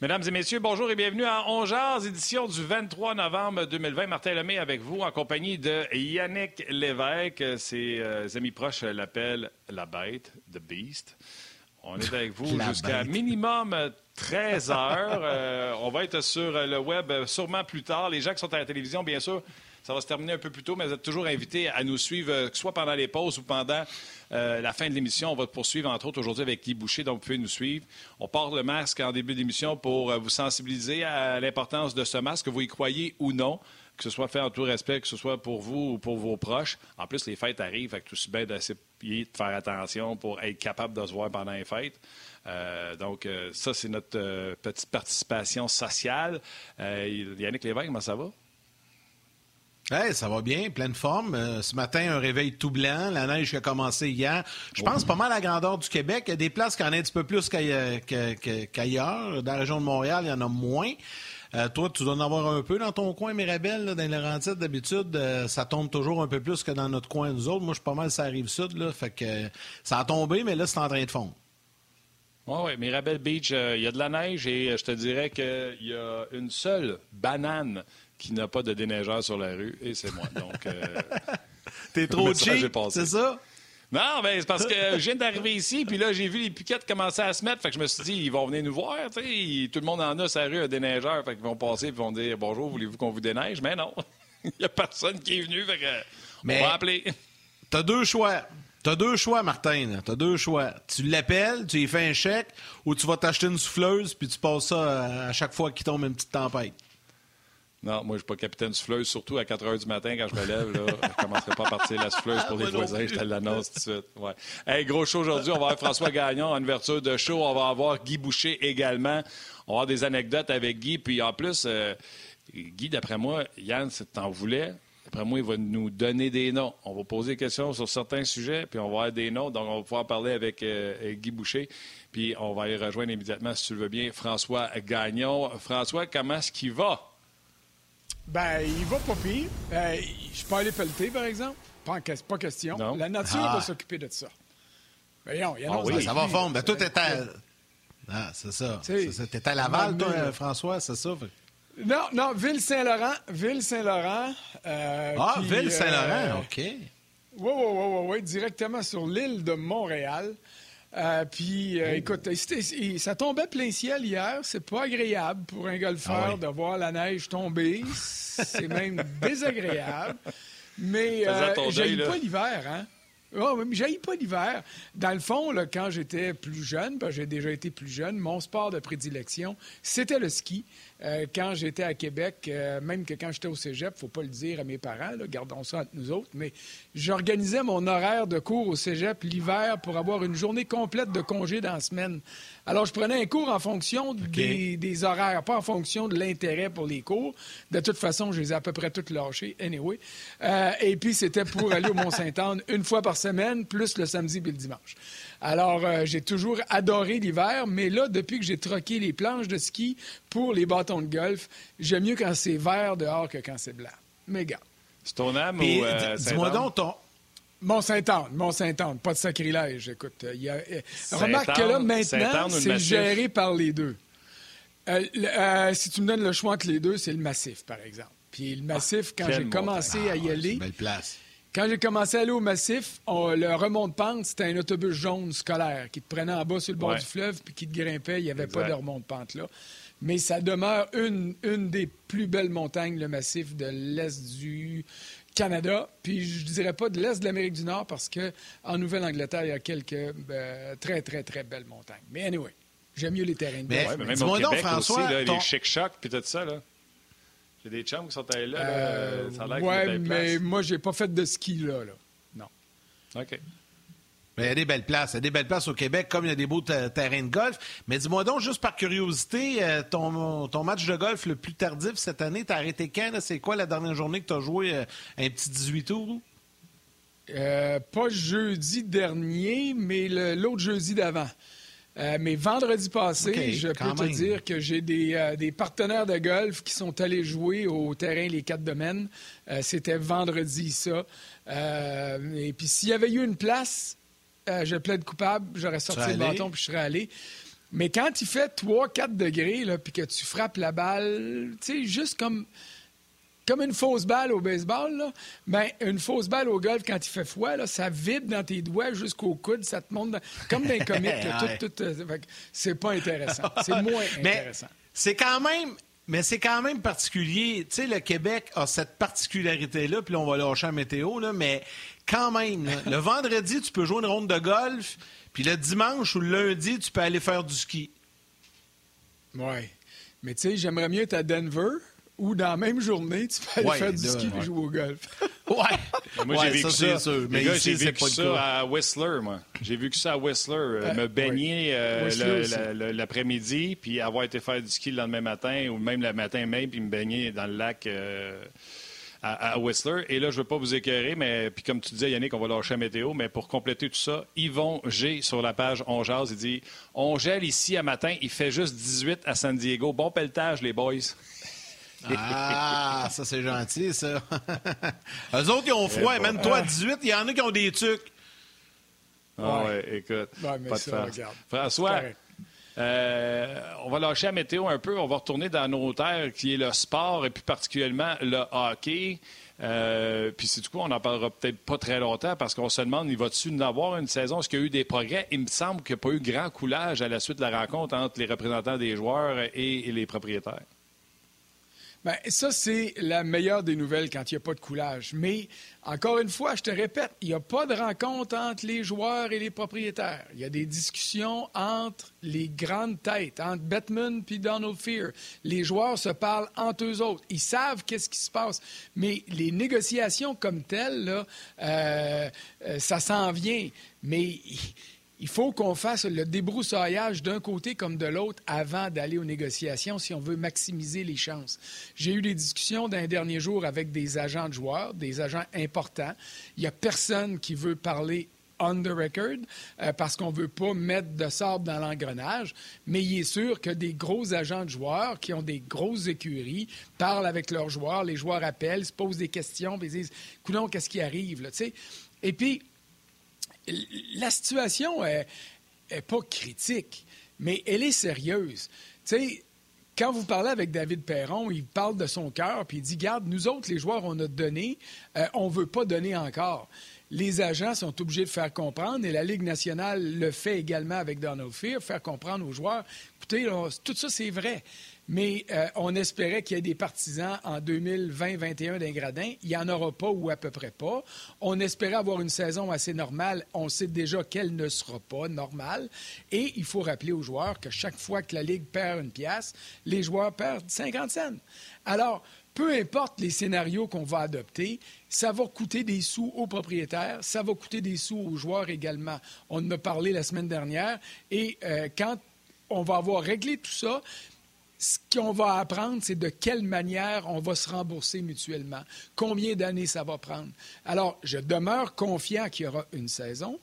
Mesdames et messieurs, bonjour et bienvenue à Ongears, édition du 23 novembre 2020. Martin Lemay avec vous en compagnie de Yannick Lévesque. Ses euh, amis proches l'appellent la bête, The Beast. On est avec vous jusqu'à minimum 13 heures. Euh, on va être sur le web sûrement plus tard. Les gens qui sont à la télévision, bien sûr, ça va se terminer un peu plus tôt, mais vous êtes toujours invités à nous suivre, euh, soit pendant les pauses ou pendant euh, la fin de l'émission. On va poursuivre, entre autres, aujourd'hui avec Guy Boucher, donc vous pouvez nous suivre. On porte le masque en début d'émission pour euh, vous sensibiliser à l'importance de ce masque, que vous y croyez ou non que ce soit fait en tout respect, que ce soit pour vous ou pour vos proches. En plus, les fêtes arrivent, fait que tout aussi bien d'essayer de faire attention pour être capable de se voir pendant les fêtes. donc, ça, c'est notre petite participation sociale. Yannick Lévesque, comment ça va? Hey, ça va bien, pleine forme. Euh, ce matin, un réveil tout blanc, la neige qui a commencé hier. Je pense pas mal à la grandeur du Québec. Il y a des places qui en ont un petit peu plus qu'ailleurs. Dans la région de Montréal, il y en a moins. Euh, toi, tu dois en avoir un peu dans ton coin, Mirabel, là, dans les Laurentides. D'habitude, euh, ça tombe toujours un peu plus que dans notre coin, nous autres. Moi, je suis pas mal, ça arrive sud, là. Fait que ça a tombé, mais là, c'est en train de fondre. Oui, oui. Mirabel Beach, il y a de la neige et je te dirais qu'il y a une seule banane qui n'a pas de déneigeur sur la rue, et c'est moi. Donc, euh, T'es trop cheap, c'est ça? Non, mais c'est parce que je viens d'arriver ici, puis là, j'ai vu les piquettes commencer à se mettre. Fait que je me suis dit, ils vont venir nous voir. Tout le monde en a, sa rue, un déneigeur. Fait qu'ils vont passer et vont dire Bonjour, voulez-vous qu'on vous déneige? Mais non, il n'y a personne qui est venu. Fait que mais on va appeler. T'as deux choix. T'as deux choix, Martin. T'as deux choix. Tu l'appelles, tu lui fais un chèque, ou tu vas t'acheter une souffleuse, puis tu passes ça à chaque fois qu'il tombe une petite tempête. Non, moi, je suis pas capitaine souffleuse, surtout à 4 h du matin quand je me lève. Là, je ne commencerai pas à partir la souffleuse pour les voisins. Je te l'annonce tout de suite. Ouais. Hey, gros show aujourd'hui. On va avoir François Gagnon en ouverture de show. On va avoir Guy Boucher également. On va avoir des anecdotes avec Guy. Puis en plus, euh, Guy, d'après moi, Yann, si t'en voulais, d'après moi, il va nous donner des noms. On va poser des questions sur certains sujets, puis on va avoir des noms. Donc, on va pouvoir parler avec, euh, Guy Boucher. Puis on va y rejoindre immédiatement, si tu le veux bien, François Gagnon. François, comment est-ce qu'il va? Ben, il va pas pire. Euh, je pas allé pelleter, par exemple. Pas, pas question. La nature ah. va s'occuper de ça. Ben, non, il y a ah, oui, ça va fondre. Ben, tout est à... Ah, c'est ça. T'es à Laval, toi, François, c'est ça? Non, non, Ville-Saint-Laurent. Ville-Saint-Laurent. Euh, ah, Ville-Saint-Laurent, euh, OK. Oui, oui, oui, oui, oui, directement sur l'île de Montréal. Euh, puis, euh, écoute, ça tombait plein ciel hier. C'est pas agréable pour un golfeur ah de voir la neige tomber. C'est même désagréable. Mais euh, j'ai pas l'hiver, hein? Oh, mais j'ai pas l'hiver. Dans le fond, quand j'étais plus jeune, j'ai déjà été plus jeune, mon sport de prédilection, c'était le ski. Euh, quand j'étais à Québec, euh, même que quand j'étais au cégep, faut pas le dire à mes parents, gardons ça entre nous autres, mais j'organisais mon horaire de cours au cégep l'hiver pour avoir une journée complète de congé dans la semaine. Alors, je prenais un cours en fonction des, horaires, pas en fonction de l'intérêt pour les cours. De toute façon, je les ai à peu près toutes lâchés, anyway. Euh, et puis, c'était pour aller au Mont-Saint-Anne une fois par semaine, plus le samedi et le dimanche. Alors, euh, j'ai toujours adoré l'hiver, mais là, depuis que j'ai troqué les planches de ski pour les bâtons de golf, j'aime mieux quand c'est vert dehors que quand c'est blanc. Mais gars. C'est ton âme ou euh, Dis-moi donc ton... Mont-Saint-Anne, Mont-Saint-Anne, pas de sacrilège. Écoute, il y a... Euh, remarque que là, maintenant, c'est géré par les deux. si tu me donnes le choix entre les deux, c'est le massif, par exemple. Puis le massif, quand j'ai commencé à y ah, aller, belle place. Quand j'ai commencé à aller au massif, le remont-de-pente, c'était un autobus jaune scolaire qui te prenait en bas sur le bord du fleuve puis qui te grimpait. Il n'y avait pas de remont-de-pente là. Mais ça demeure une, une des plus belles montagnes, le massif de l'Est du Canada. Puis je ne dirais pas de l'Est de l'Amérique du Nord parce qu'en Nouvelle-Angleterre, il y a quelques ben, très, très, très belles montagnes. Mais anyway, j'aime mieux les terrains de mais, mais même au Québec François, aussi, les chic-chocs puis tout ça. Là. J'ai des chums qui sont allés là. Euh, ça a ouais, mais moi, j'ai pas fait de ski là. là. Non. OK. Mais il y a des belles places. Il y a des belles places au Québec, comme il y a des beaux terrains de golf. Mais dis-moi donc, juste par curiosité, euh, ton, ton, match de golf le plus tardif cette année, t'as arrêté quand? C'est quoi la dernière journée que tu as joué euh, un petit 18 tours? pas jeudi dernier, mais l'autre jeudi d'avant. Euh, mais vendredi passé, je peux te dire que j'ai euh, des, partenaires de golf qui sont allés jouer au terrain Les Quatre Domaines. Euh, c'était vendredi, ça. et puis s'il y avait eu une place, je plaide coupable, j'aurais sorti le bâton puis je serais allé. Mais quand il fait 3-4 degrés, puis que tu frappes la balle, tu sais, juste comme, comme une fausse balle au baseball, là, ben, une fausse balle au golf, quand il fait froid, là, ça vibre dans tes doigts jusqu'au coude, ça te monte comme dans les comics. tout, tout, euh, c'est pas intéressant. C'est moins intéressant. C'est quand même mais c'est quand même particulier. Tu sais, le Québec a cette particularité-là, puis là, on va lâcher la météo, là, mais quand même, le vendredi, tu peux jouer une ronde de golf, puis le dimanche ou le lundi, tu peux aller faire du ski. Oui. Mais tu sais, j'aimerais mieux être à Denver ou dans la même journée, tu peux aller faire du ski et jouer au golf. ouais. Moi, j'ai vécu ça. ça mais j'ai vécu ça à Whistler, moi. J'ai vu que ça à Whistler. Euh, euh, me baigner euh, l'après-midi, puis avoir été faire du ski le lendemain matin, ou même le matin même, puis me baigner dans le lac à, Whistler. Et là, je ne veux pas vous écœurer, mais puis comme tu disais, Yannick, on va lâcher la météo, mais pour compléter tout ça, Yvon G sur la page On Jazz, il dit On gèle ici à matin, il fait juste 18 à San Diego. Bon pelletage, les boys. Ah, ça, c'est gentil, ça. Eux autres, ils ont froid. Eh même toi, 18, il y en a qui ont des trucs. Ah ouais, écoute. pas de François, euh, on va lâcher la météo un peu. On va retourner dans nos terres, qui est le sport et plus particulièrement le hockey. Euh, puis c'est du coup, on n'en parlera peut-être pas très longtemps parce qu'on se demande, il va-tu en avoir une saison? Est-ce qu'il y a eu des progrès? Il me semble qu'il n'y a pas eu grand coulage à la suite de la rencontre entre les représentants des joueurs et les propriétaires. Bien, ça, c'est la meilleure des nouvelles quand il n'y a pas de coulage. Mais, encore une fois, je te répète, il n'y a pas de rencontre entre les joueurs et les propriétaires. Il y a des discussions entre les grandes têtes, entre Bettman et Donald Fear. Les joueurs se parlent entre eux autres. Ils savent qu'est-ce qui se passe. Mais les négociations comme telles, là, euh, euh, ça s'en vient. Mais il faut qu'on fasse le débroussaillage d'un côté comme de l'autre avant d'aller aux négociations si on veut maximiser les chances. J'ai eu des discussions d'un dernier jour avec des agents de joueurs, des agents importants. Il n'y a personne qui veut parler on the record euh, parce qu'on ne veut pas mettre de sable dans l'engrenage, mais il est sûr que des gros agents de joueurs qui ont des grosses écuries parlent avec leurs joueurs, les joueurs appellent, se posent des questions, puis ils disent Coulon, qu'est-ce qui arrive là, Et puis, la situation est, pas critique, mais elle est sérieuse. Tu sais, quand vous parlez avec David Perron, il parle de son cœur, puis il dit, garde, nous autres, les joueurs, on a donné, euh, on ne veut pas donner encore. Les agents sont obligés de faire comprendre, et la Ligue nationale le fait également avec Donald Fear, faire comprendre aux joueurs, écoutez, tout ça, c'est vrai mais euh, on espérait qu'il y ait des partisans en 2020-21 d'un gradin. Il n'y en aura pas ou à peu près pas. On espérait avoir une saison assez normale. On sait déjà qu'elle ne sera pas normale. Et il faut rappeler aux joueurs que chaque fois que la Ligue perd une pièce, les joueurs perdent 50 cents. Alors, peu importe les scénarios qu'on va adopter, ça va coûter des sous aux propriétaires, ça va coûter des sous aux joueurs également. On en a parlé la semaine dernière. Et euh, quand on va avoir réglé tout ça, ce qu'on va apprendre, c'est de quelle manière on va se rembourser mutuellement, combien d'années ça va prendre? Alors, je demeure confiant qu'il y aura une saison.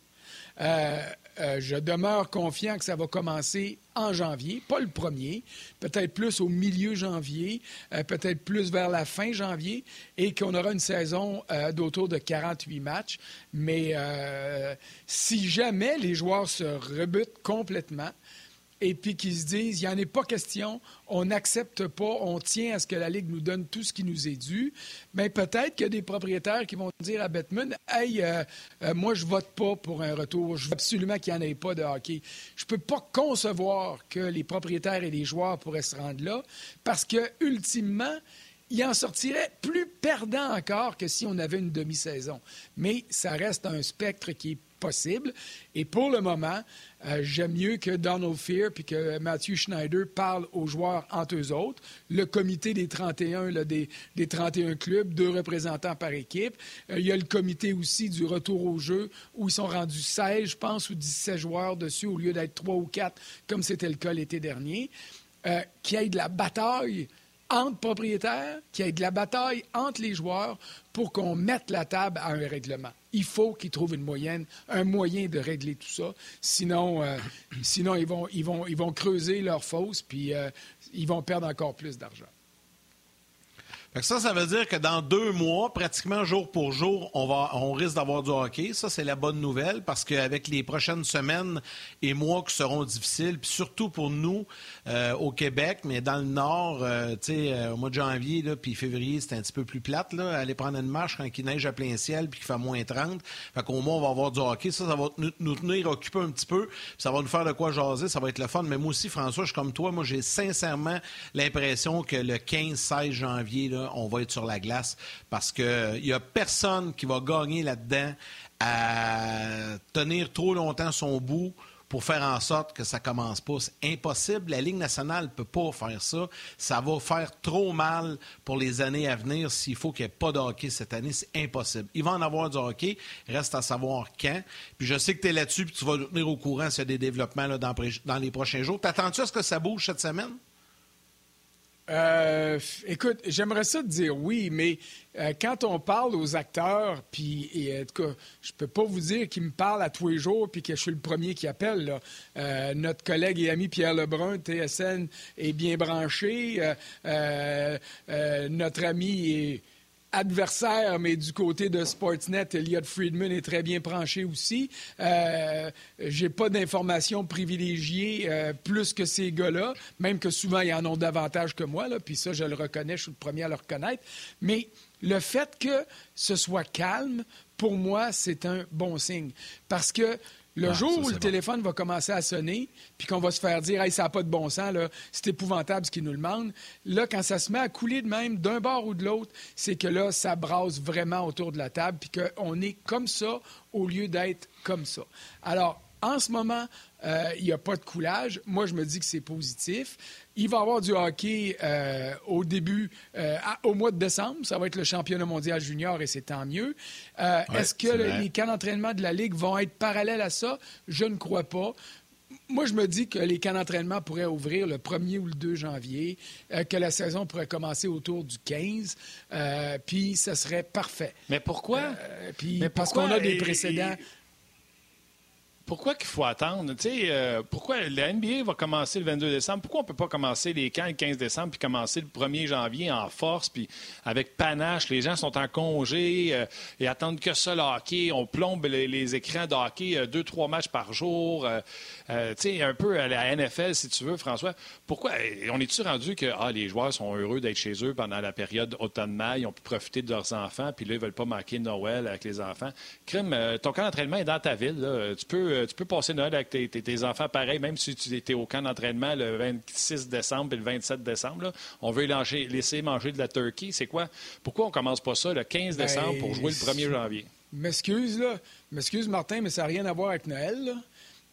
Euh, euh, je demeure confiant que ça va commencer en janvier, pas le premier, peut-être plus au milieu janvier, euh, peut-être plus vers la fin janvier, et qu'on aura une saison d'autour de 48 matchs. Mais si jamais les joueurs se rebutent complètement, et puis qu'ils se disent, il n'y en est pas question, on n'accepte pas, on tient à ce que la Ligue nous donne tout ce qui nous est dû, mais peut-être qu'il y a des propriétaires qui vont dire à Bettman, hey, euh, euh, moi, je vote pas pour un retour, je veux absolument qu'il n'y en ait pas de hockey. Je ne peux pas concevoir que les propriétaires et les joueurs pourraient se rendre là, parce que, ultimement, il en sortirait plus perdant encore que si on avait une demi-saison. Mais ça reste un spectre qui est Et pour le moment, euh, j'aime mieux que Donald Fear puis que Matthew Schneider parlent aux joueurs entre eux autres. Le comité des 31, là, des, des, 31 clubs, deux représentants par équipe. Euh, il y a le comité aussi du retour au jeu où ils sont rendus 16, je pense, ou 17 joueurs dessus au lieu d'être 3 ou 4 comme c'était le cas l'été dernier. Euh, qui ait de la bataille entre propriétaires, qu'il y ait de la bataille entre les joueurs pour qu'on mette la table à un règlement. Il faut qu'ils trouvent une moyenne, un moyen de régler tout ça. Sinon, euh, ils vont creuser leur fosse, puis euh, ils vont perdre encore plus d'argent. Ça, ça veut dire que dans deux mois, pratiquement jour pour jour, on, va, on risque d'avoir du hockey. Ça, c'est la bonne nouvelle parce qu'avec les prochaines semaines et mois qui seront difficiles, puis surtout pour nous euh, au Québec, mais dans le Nord, euh, tu sais, euh, au mois de janvier puis février, c'est un petit peu plus plate. Là, aller prendre une marche quand il neige à plein ciel puis qu'il fait moins 30. Fait qu'au moins, on va avoir du hockey. Ça, ça va nous, tenir occupés un petit peu. Ça va nous faire de quoi jaser. Ça va être le fun. Mais moi aussi, François, je suis comme toi. Moi, j'ai sincèrement l'impression que le 15-16 janvier, on va être sur la glace parce qu'il n'y euh, a personne qui va gagner là-dedans à tenir trop longtemps son bout pour faire en sorte que ça commence pas. C'est impossible. La Ligue nationale ne peut pas faire ça. Ça va faire trop mal pour les années à venir s'il faut qu'il n'y ait pas de hockey cette année. C'est impossible. Il va en avoir du hockey. Reste à savoir quand. Puis je sais que tu es là-dessus puis tu vas nous tenir au courant s'il y a des développements dans, dans les prochains jours. T'attends-tu à ce que ça bouge cette semaine? Euh, écoute, j'aimerais ça te dire oui, mais euh, quand on parle aux acteurs, puis en tout cas, je peux pas vous dire qu'ils me parlent à tous les jours, puis que je suis le premier qui appelle. Euh, notre collègue et ami Pierre Lebrun, TSN, est bien branché. notre ami est adversaire, mais du côté de Sportsnet, Elliot Friedman est très bien branché aussi. Euh, J'ai pas d'informations privilégiées euh, plus que ces gars-là, même que souvent ils en ont davantage que moi, là, puis ça, je le reconnais, je suis le premier à le reconnaître. Mais le fait que ce soit calme, pour moi, c'est un bon signe. Parce que le jour où le téléphone va commencer à sonner, puis qu'on va se faire dire hey, ça n'a pas de bon sens, c'est épouvantable ce qu'ils nous demandent, là, quand ça se met à couler de même d'un bord ou de l'autre, c'est que là, ça brasse vraiment autour de la table, puis qu'on est comme ça au lieu d'être comme ça. Alors, en ce moment, euh, il n'y a pas de coulage. Moi, je me dis que c'est positif. Il va y avoir du hockey euh, au début, euh, au mois de décembre. Ça va être le championnat mondial junior et c'est tant mieux. Est-ce que les camps d'entraînement de la Ligue vont être parallèles à ça? Je ne crois pas. Moi, je me dis que les camps d'entraînement pourraient ouvrir le 1er ou le 2 janvier, que la saison pourrait commencer autour du 15, puis ce serait parfait. Mais pourquoi? puis parce qu'on a des précédents pourquoi qu'il faut attendre? Euh, pourquoi la NBA va commencer le 22 décembre? Pourquoi on ne peut pas commencer les camps le 15 décembre puis commencer le 1er janvier en force puis avec panache? Les gens sont en congé euh, et attendent que ça le hockey. On plombe les, écrans de hockey euh, deux, trois matchs par jour. un peu à la NFL, si tu veux, François. Pourquoi? On est-tu rendu que ah, les joueurs sont heureux d'être chez eux pendant la période automne-mai? Ils ont pu profiter de leurs enfants puis là, ils ne veulent pas manquer Noël avec les enfants? Crime, ton camp d'entraînement est dans ta ville. Tu peux euh, tu peux passer Noël avec tes, enfants pareil, même si tu étais au camp d'entraînement le 26 décembre et le 27 décembre. On veut laisser manger de la turkey. C'est quoi? Pourquoi on commence pas ça le 15 décembre pour jouer le 1er janvier? M'excuse, là. M'excuse, Martin, mais ça n'a rien à voir avec Noël,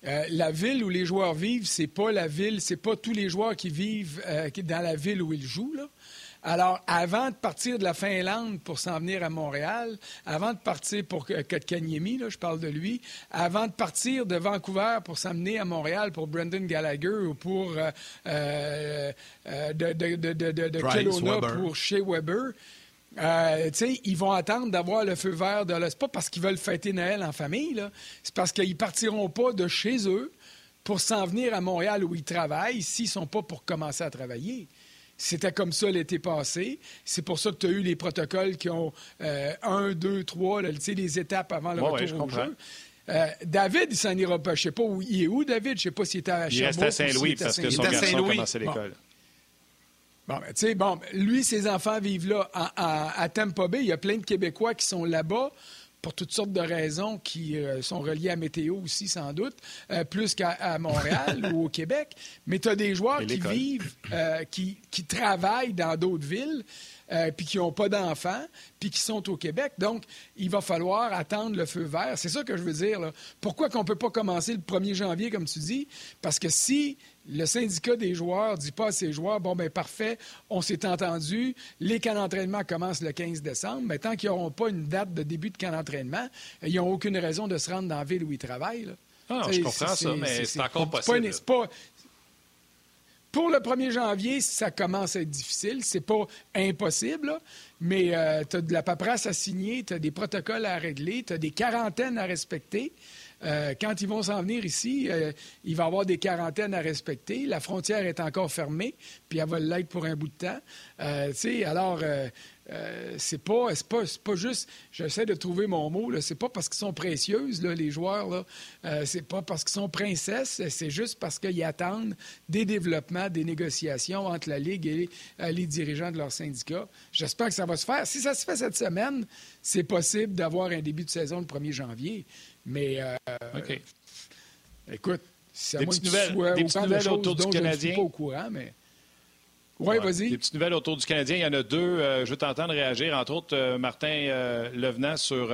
euh, la ville où les joueurs vivent, c'est pas la ville, c'est pas tous les joueurs qui vivent euh, dans la ville où ils jouent. Là. Alors, avant de partir de la Finlande pour s'en venir à Montréal, avant de partir pour Kotkaniemi, là, je parle de lui, avant de partir de Vancouver pour s'amener à Montréal pour Brendan Gallagher ou pour euh, euh, euh, de, de, de, de Kelowna pour Shea Weber, euh, ils vont attendre d'avoir le feu vert de. C'est pas parce qu'ils veulent fêter Noël en famille, c'est parce qu'ils partiront pas de chez eux pour s'en venir à Montréal où ils travaillent s'ils sont pas pour commencer à travailler. C'était comme ça l'été passé. C'est pour ça que tu as eu les protocoles qui ont euh, un, deux, trois, les étapes avant le retour au jeu. Euh, David, il s'en ira pas. Je ne sais pas où il est où, David. Je ne sais pas s'il est à Il reste à Saint-Louis parce que son garçon a commencé l'école. Bon. Ben, tu sais, bon, lui, ses enfants vivent là à Tampa Bay. Il y a plein de Québécois qui sont là-bas pour toutes sortes de raisons qui euh, sont reliées à météo aussi, sans doute, euh, plus qu'à Montréal ou au Québec. Mais tu as des joueurs qui vivent, euh, qui, qui, travaillent dans d'autres villes, puis qui n'ont pas d'enfants, puis qui sont au Québec. Donc, il va falloir attendre le feu vert. C'est ça que je veux dire. Là. Pourquoi qu'on ne peut pas commencer le 1er janvier, comme tu dis? Parce que si le syndicat des joueurs dit pas à ses joueurs bon, ben parfait, on s'est entendu, les camps d'entraînement commencent le 15 décembre, mais tant qu'ils n'auront pas une date de début de camp d'entraînement, ils n'ont aucune raison de se rendre dans la ville où ils travaillent. Ah, je comprends ça, mais c'est encore possible. pour le 1er janvier, ça commence à être difficile. C'est pas impossible, mais euh, tu as de la paperasse à signer, tu as des protocoles à régler, tu as des quarantaines à respecter. Euh, quand ils vont s'en venir ici, euh, il va y avoir des quarantaines à respecter. La frontière est encore fermée, puis elle va l'être pour un bout de temps. sais, alors, euh, c'est pas, pas, pas, juste, j'essaie de trouver mon mot, c'est pas parce qu'ils sont précieuses, les joueurs, euh, c'est pas parce qu'ils sont princesses, c'est juste parce qu'ils attendent des développements, des négociations entre la Ligue et euh, les, dirigeants de leur syndicat. J'espère que ça va se faire. Si ça se fait cette semaine, c'est possible d'avoir un début de saison le 1er janvier. Mais, écoute, c'est des petites nouvelles, des petites nouvelles autour du Canadien. Je suis pas au courant, mais... Oui, vas-y. Des petites nouvelles autour du Canadien. Il y en a deux. Euh, je veux t'entendre réagir. Entre autres, euh, Martin euh, Levenant sur.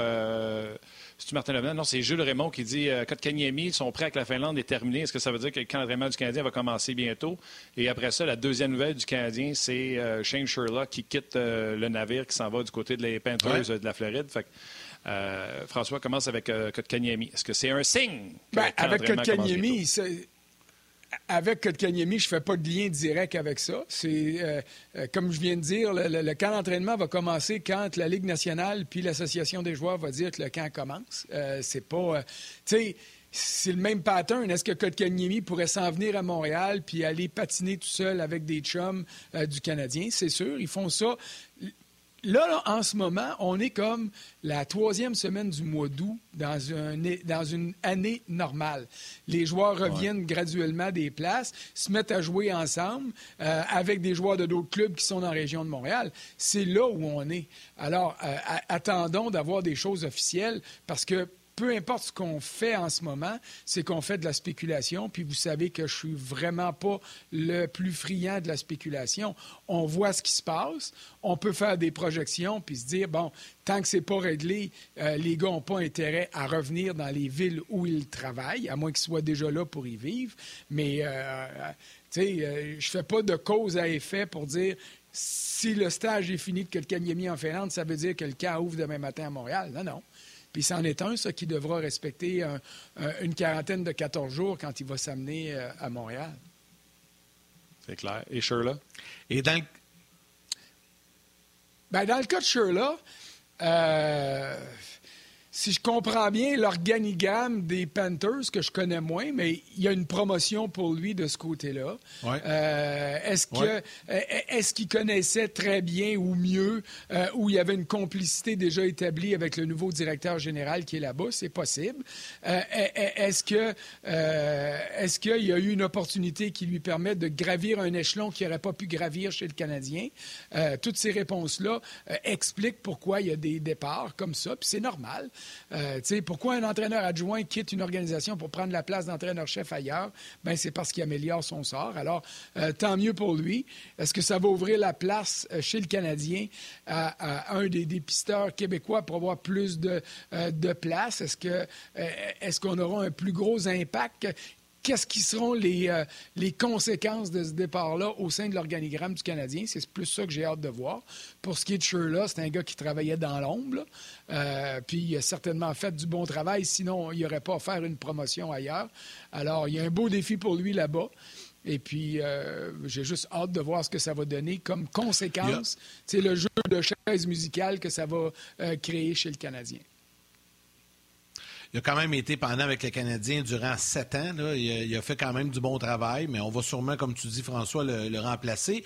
C'est-tu Martin Levenant? Non, c'est Jules Raymond qui dit euh, Kotkaniemi sont prêts avec la Finlande est terminé. Est-ce que ça veut dire que le calendrier du Canadien va commencer bientôt? Et après ça, la deuxième nouvelle du Canadien, c'est Shane Sherlock qui quitte le navire, qui s'en va du côté de les Panthers de la Floride. Fait François commence avec Kotkaniemi. Est-ce que c'est un signe? Ben, avec Kotkaniemi, avec Kotkaniemi, je ne fais pas de lien direct avec ça. C'est euh, euh, comme je viens de dire, le, camp d'entraînement va commencer quand la Ligue nationale puis l'association des joueurs va dire que le camp commence. Euh, c'est pas, tu sais, c'est le même pattern. Est-ce que Kotkaniemi pourrait s'en venir à Montréal puis aller patiner tout seul avec des chums du Canadien? C'est sûr, ils font ça. Là, en ce moment, on est comme la troisième semaine du mois d'août dans, dans une année normale. Les joueurs reviennent graduellement des places, se mettent à jouer ensemble euh, avec des joueurs de d'autres clubs qui sont dans la région de Montréal. C'est là où on est. Alors, euh, attendons d'avoir des choses officielles parce que peu importe ce qu'on fait en ce moment, c'est qu'on fait de la spéculation. Puis vous savez que je suis vraiment pas le plus friand de la spéculation. On voit ce qui se passe, on peut faire des projections puis se dire bon, tant que c'est pas réglé, euh, les gars n'ont pas intérêt à revenir dans les villes où ils travaillent, à moins qu'ils soient déjà là pour y vivre. Mais euh, tu sais, euh, je fais pas de cause à effet pour dire si le stage est fini de mis en Finlande, ça veut dire que le ouvre demain matin à Montréal. Non, non. Puis c'en est un, ça, qui devra respecter une quarantaine de 14 jours quand il va s'amener euh, à Montréal. C'est clair. Et Sherla? Et dans le... Ben, dans le cas de Sherla, euh, si je comprends bien, l'organigramme des Panthers, que je connais moins, mais il y a une promotion pour lui de ce côté-là. Euh, est-ce que est-ce qu'il connaissait très bien ou mieux, euh, ou il y avait une complicité déjà établie avec le nouveau directeur général qui est là-bas? C'est possible. Euh, est-ce que est-ce qu'il y a eu une opportunité qui lui permet de gravir un échelon qu'il n'aurait pas pu gravir chez le Canadien? toutes ces réponses-là expliquent pourquoi il y a des départs comme ça, puis c'est normal. Euh, pourquoi un entraîneur adjoint quitte une organisation pour prendre la place d'entraîneur-chef ailleurs? Ben, c'est parce qu'il améliore son sort. Alors, euh, tant mieux pour lui. Est-ce que ça va ouvrir la place euh, chez le Canadien à, un des dépisteurs québécois pour avoir plus de, de place? Est-ce qu'on aura un plus gros impact? Qu'est-ce qui seront les, euh, les conséquences de ce départ-là au sein de l'organigramme du Canadien? C'est plus ça que j'ai hâte de voir. Pour ce qui est de Sherla, c'est un gars qui travaillait dans l'ombre. Euh, puis il a certainement fait du bon travail, sinon il aurait pas à faire une promotion ailleurs. Alors, il y a un beau défi pour lui là-bas. Et puis, euh, j'ai juste hâte de voir ce que ça va donner comme conséquence. C'est le jeu de chaise musicale que ça va créer chez le Canadien. Il a quand même été pendant avec les Canadiens durant sept ans. Il, a, fait quand même du bon travail, mais on va sûrement, comme tu dis, François, le, remplacer.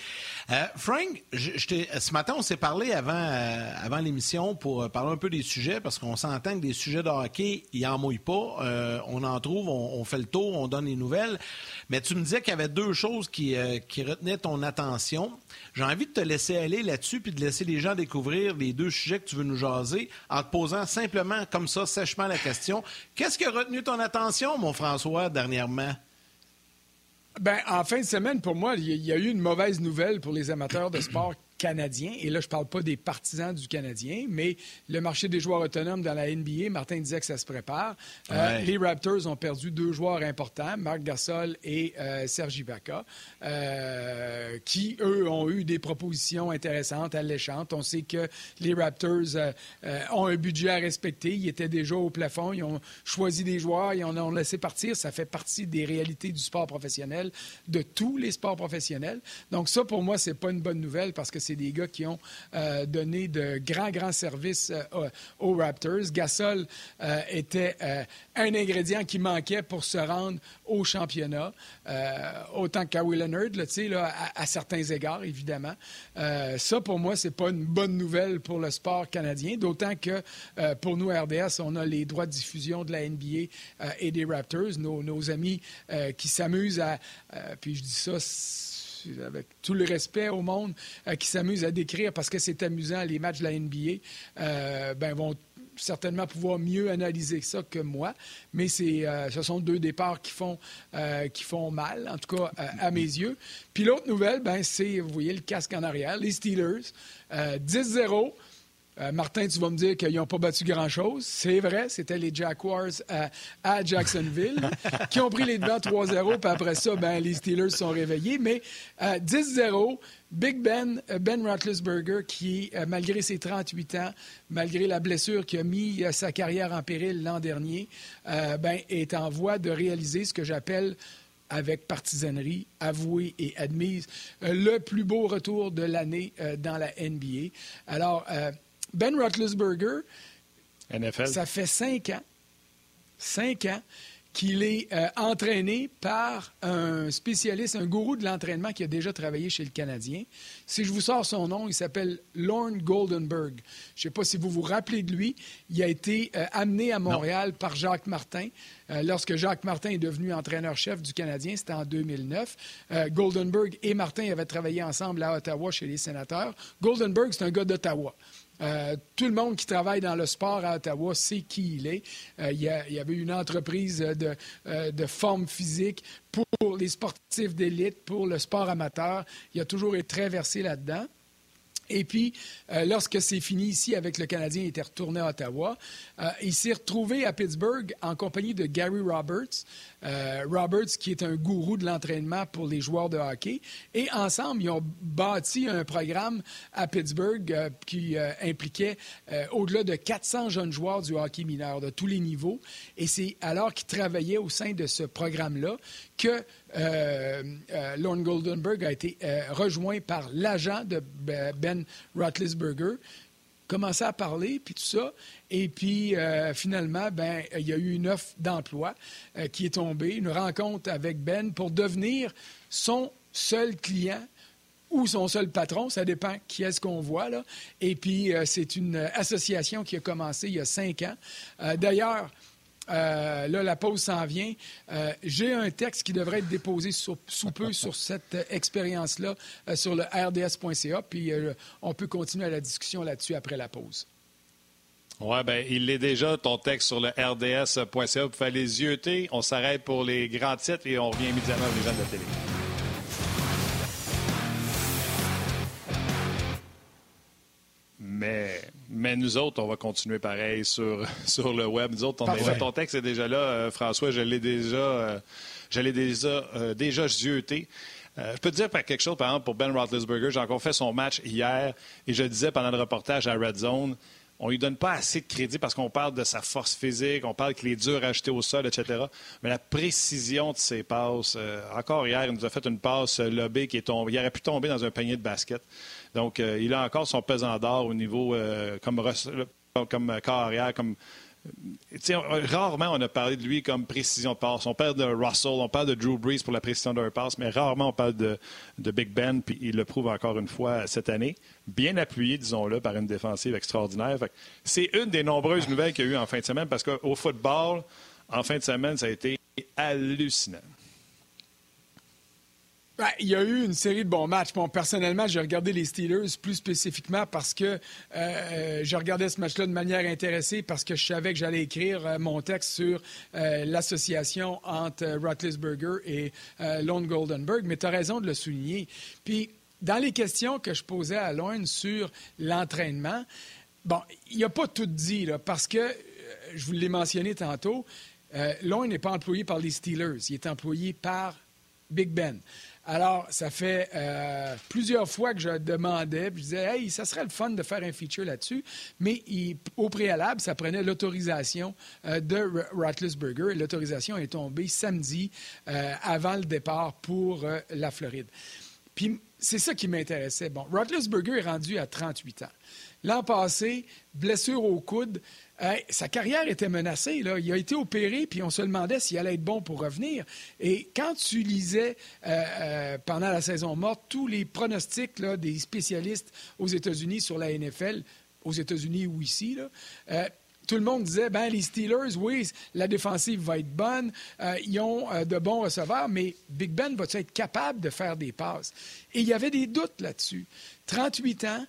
Euh, Frank, ce matin, on s'est parlé avant, euh, avant l'émission pour euh, parler un peu des sujets, parce qu'on s'entend que des sujets de hockey, il n'en mouille pas. on en trouve, on, fait le tour, on donne les nouvelles. Mais tu me disais qu'il y avait deux choses qui, qui retenaient ton attention. J'ai envie de te laisser aller là-dessus, puis de laisser les gens découvrir les deux sujets que tu veux nous jaser, en te posant simplement comme ça, sèchement la question Qu'est-ce qui a retenu ton attention, mon François, dernièrement? Ben, en fin de semaine, pour moi, il y a eu une mauvaise nouvelle pour les amateurs de sport canadien, et là, je ne parle pas des partisans du Canadien, mais le marché des joueurs autonomes dans la NBA, Martin disait que ça se prépare. Euh, les Raptors ont perdu deux joueurs importants, Marc Gasol et euh, Sergi Vaca, euh, qui, eux, ont eu des propositions intéressantes, alléchantes. On sait que les Raptors ont un budget à respecter. Ils étaient déjà au plafond. Ils ont choisi des joueurs, ils en ont laissé partir. Ça fait partie des réalités du sport professionnel, de tous les sports professionnels. Donc ça, pour moi, c'est pas une bonne nouvelle parce que c'est C'est des gars qui ont donné de grands, grands services aux Raptors. Gasol était un ingrédient qui manquait pour se rendre au championnat, autant que Leonard, là, à, à, certains égards, évidemment. ça, pour moi, c'est pas une bonne nouvelle pour le sport canadien, d'autant que pour nous, RDS, on a les droits de diffusion de la NBA et des Raptors. Nos, nos amis qui s'amusent à... puis je dis ça avec tout le respect au monde, euh, qui s'amuse à décrire parce que c'est amusant les matchs de la NBA, euh, ben, vont certainement pouvoir mieux analyser ça que moi, mais c'est, euh, ce sont deux départs qui font, qui font mal, en tout cas à mes yeux. Puis l'autre nouvelle, ben, c'est, vous voyez le casque en arrière, les Steelers, 10-0. Euh, Martin, tu vas me dire qu'ils n'ont pas battu grand-chose. C'est vrai, c'était les Jaguars à, Jacksonville qui ont pris les devants 3-0, puis après ça, ben, les Steelers sont réveillés. Mais 10-0, euh, Big Ben, euh, Ben Roethlisberger, qui, malgré ses 38 ans, malgré la blessure qui a mis sa carrière en péril l'an dernier, ben, est en voie de réaliser ce que j'appelle avec partisanerie, avouée et admise, le plus beau retour de l'année dans la NBA. Alors, ben Roethlisberger, ça fait cinq ans, cinq ans qu'il est euh, entraîné par un spécialiste, un gourou de l'entraînement qui a déjà travaillé chez le Canadien. Si je vous sors son nom, il s'appelle Lorne Goldenberg. Je ne sais pas si vous vous rappelez de lui. Il a été euh, amené à Montréal par Jacques Martin. Euh, lorsque Jacques Martin est devenu entraîneur-chef du Canadien, c'était en 2009. Goldenberg et Martin avaient travaillé ensemble à Ottawa chez les sénateurs. Goldenberg, c'est un gars d'Ottawa. Euh, tout le monde qui travaille dans le sport à Ottawa sait qui il est. Euh, il, y avait une entreprise de, euh, de, forme physique pour les sportifs d'élite, pour le sport amateur. Il a toujours été très versé là-dedans. Et puis, lorsque c'est fini ici avec le Canadien, il était retourné à Ottawa. Il s'est retrouvé à Pittsburgh en compagnie de Gary Roberts. Euh, Roberts, qui est un gourou de l'entraînement pour les joueurs de hockey. Et ensemble, ils ont bâti un programme à Pittsburgh qui impliquait au-delà de 400 jeunes joueurs du hockey mineur de tous les niveaux. Et c'est alors qu'ils travaillaient au sein de ce programme-là que euh, euh, Lorne Goldenberg a été euh, rejoint par l'agent de Ben Roethlisberger commençait à parler, puis tout ça. Et puis, finalement, ben, il y a eu une offre d'emploi qui est tombée, une rencontre avec Ben pour devenir son seul client ou son seul patron, ça dépend qui est-ce qu'on voit. Là. Et puis, c'est une association qui a commencé il y a cinq ans. D'ailleurs, euh, là, la pause s'en vient. Euh, j'ai un texte qui devrait être déposé sous peu sur cette expérience-là euh, sur le rds.ca, puis on peut continuer la discussion là-dessus après la pause. Oui, bien, il est déjà, ton texte sur le rds.ca. Vous pouvez les yeuter. On s'arrête pour les grands titres et on revient immédiatement aux gens de la télé. Mais mais nous autres, on va continuer pareil sur, sur le web. Nous autres, on ton texte est déjà là, euh, François. Je l'ai déjà, euh, je l'ai déjà, euh, déjà zioté. je peux te dire quelque chose, par exemple, pour Ben Roethlisberger. J'ai encore fait son match hier et je disais pendant le reportage à Red Zone, on lui donne pas assez de crédit parce qu'on parle de sa force physique, on parle qu'il est dur à acheter au sol, etc. Mais la précision de ses passes, encore hier, il nous a fait une passe lobée qui est tombée. Il aurait pu tomber dans un panier de basket. Donc, euh, il a encore son pesant d'or au niveau euh, comme, comme carrière, comme rarement on a parlé de lui comme précision de passe. On parle de Russell, on parle de Drew Brees pour la précision de passe, mais rarement on parle de, Big Ben, puis il le prouve encore une fois cette année. Bien appuyé, disons-le, par une défensive extraordinaire. C'est une des nombreuses nouvelles qu'il y a eu en fin de semaine parce qu'au football, en fin de semaine, ça a été hallucinant. Ben, il y a eu une série de bons matchs. Bon, personnellement, j'ai regardé les Steelers plus spécifiquement parce que euh, je regardais ce match-là de manière intéressée parce que je savais que j'allais écrire euh, mon texte sur euh, l'association entre Roethlisberger et Lone Goldenberg. Mais tu as raison de le souligner. Puis, dans les questions que je posais à Lone sur l'entraînement, bon, il n'a pas tout dit, là, parce que, je vous l'ai mentionné tantôt, Lone n'est pas employé par les Steelers. Il est employé par Big Ben. Alors, ça fait euh, plusieurs fois que je demandais, puis je disais, hey, ça serait le fun de faire un feature là-dessus, mais au préalable, ça prenait l'autorisation euh, de Roethlisberger, et l'autorisation est tombée samedi euh, avant le départ pour la Floride. Puis c'est ça qui m'intéressait. Bon, Roethlisberger est rendu à 38 ans. L'an passé, blessure au coude. Sa carrière était menacée. Il a été opéré, puis on se demandait s'il allait être bon pour revenir. Et quand tu lisais euh, euh, pendant la saison morte tous les pronostics des spécialistes aux États-Unis sur la NFL, aux États-Unis ou ici, euh, tout le monde disait, ben les Steelers, oui, la défensive va être bonne, ils ont de bons receveurs, mais Big Ben va-t-il être capable de faire des passes? Et il y avait des doutes là-dessus. 38 ans,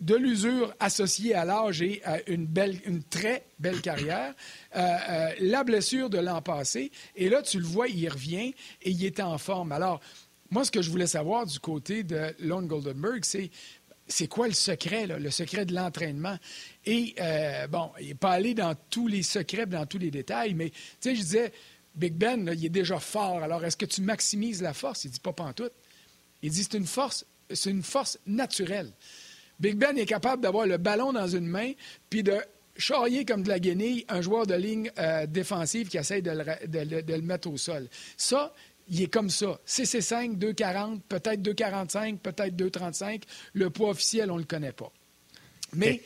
de l'usure associée à l'âge et à une, belle, une très belle carrière, euh, la blessure de l'an passé, et là, tu le vois, il revient et il est en forme. Alors, moi, ce que je voulais savoir du côté de Lone Goldenberg, c'est c'est quoi le secret, le secret de l'entraînement? Et, euh, bon, il n'est pas allé dans tous les secrets, dans tous les détails, mais, tu sais, je disais, Big Ben, il est déjà fort. Alors, est-ce que tu maximises la force? Il dit pas pantoute. Il dit, c'est une force, c'est une force naturelle. Big Ben est capable d'avoir le ballon dans une main, puis de charrier comme de la guenille un joueur de ligne euh, défensive qui essaie de le mettre au sol. Ça, il est comme ça. CC5, 2,40, peut-être 2,45, peut-être 2,35. Le poids officiel, on ne le connaît pas. Mais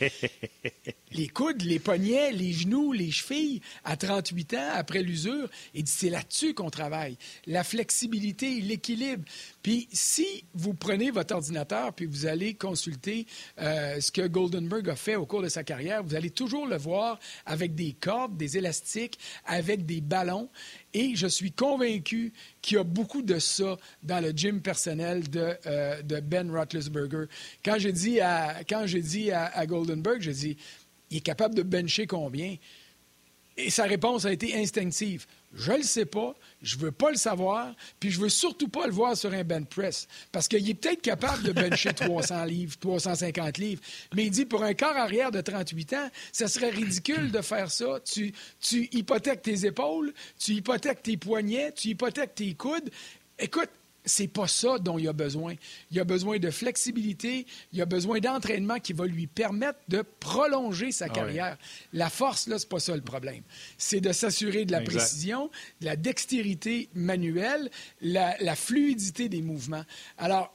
les coudes, les poignets, les genoux, les chevilles, à 38 ans, après l'usure, il dit c'est là-dessus qu'on travaille. La flexibilité, l'équilibre. Puis si vous prenez votre ordinateur puis vous allez consulter euh, ce que Goldenberg a fait au cours de sa carrière, vous allez toujours le voir avec des cordes, des élastiques, avec des ballons. Et je suis convaincu qu'il y a beaucoup de ça dans le gym personnel de, euh, Ben Roethlisberger. Quand j'ai dit à, quand dit à Goldenberg, j'ai dit, il est capable de bencher combien? Et sa réponse a été instinctive. Je ne le sais pas, je veux pas le savoir, puis je veux surtout pas le voir sur un bench press. Parce qu'il est peut-être capable de bencher 300 livres, 350 livres, mais il dit pour un corps arrière de 38 ans, ça serait ridicule de faire ça. Tu, tu hypothèques tes épaules, tu hypothèques tes poignets, tu hypothèques tes coudes. Écoute, c'est pas ça dont il a besoin. Il a besoin de flexibilité, il a besoin d'entraînement qui va lui permettre de prolonger sa ah carrière. La force, là, c'est pas ça le problème. C'est de s'assurer de la précision, de la dextérité manuelle, la, la fluidité des mouvements. Alors,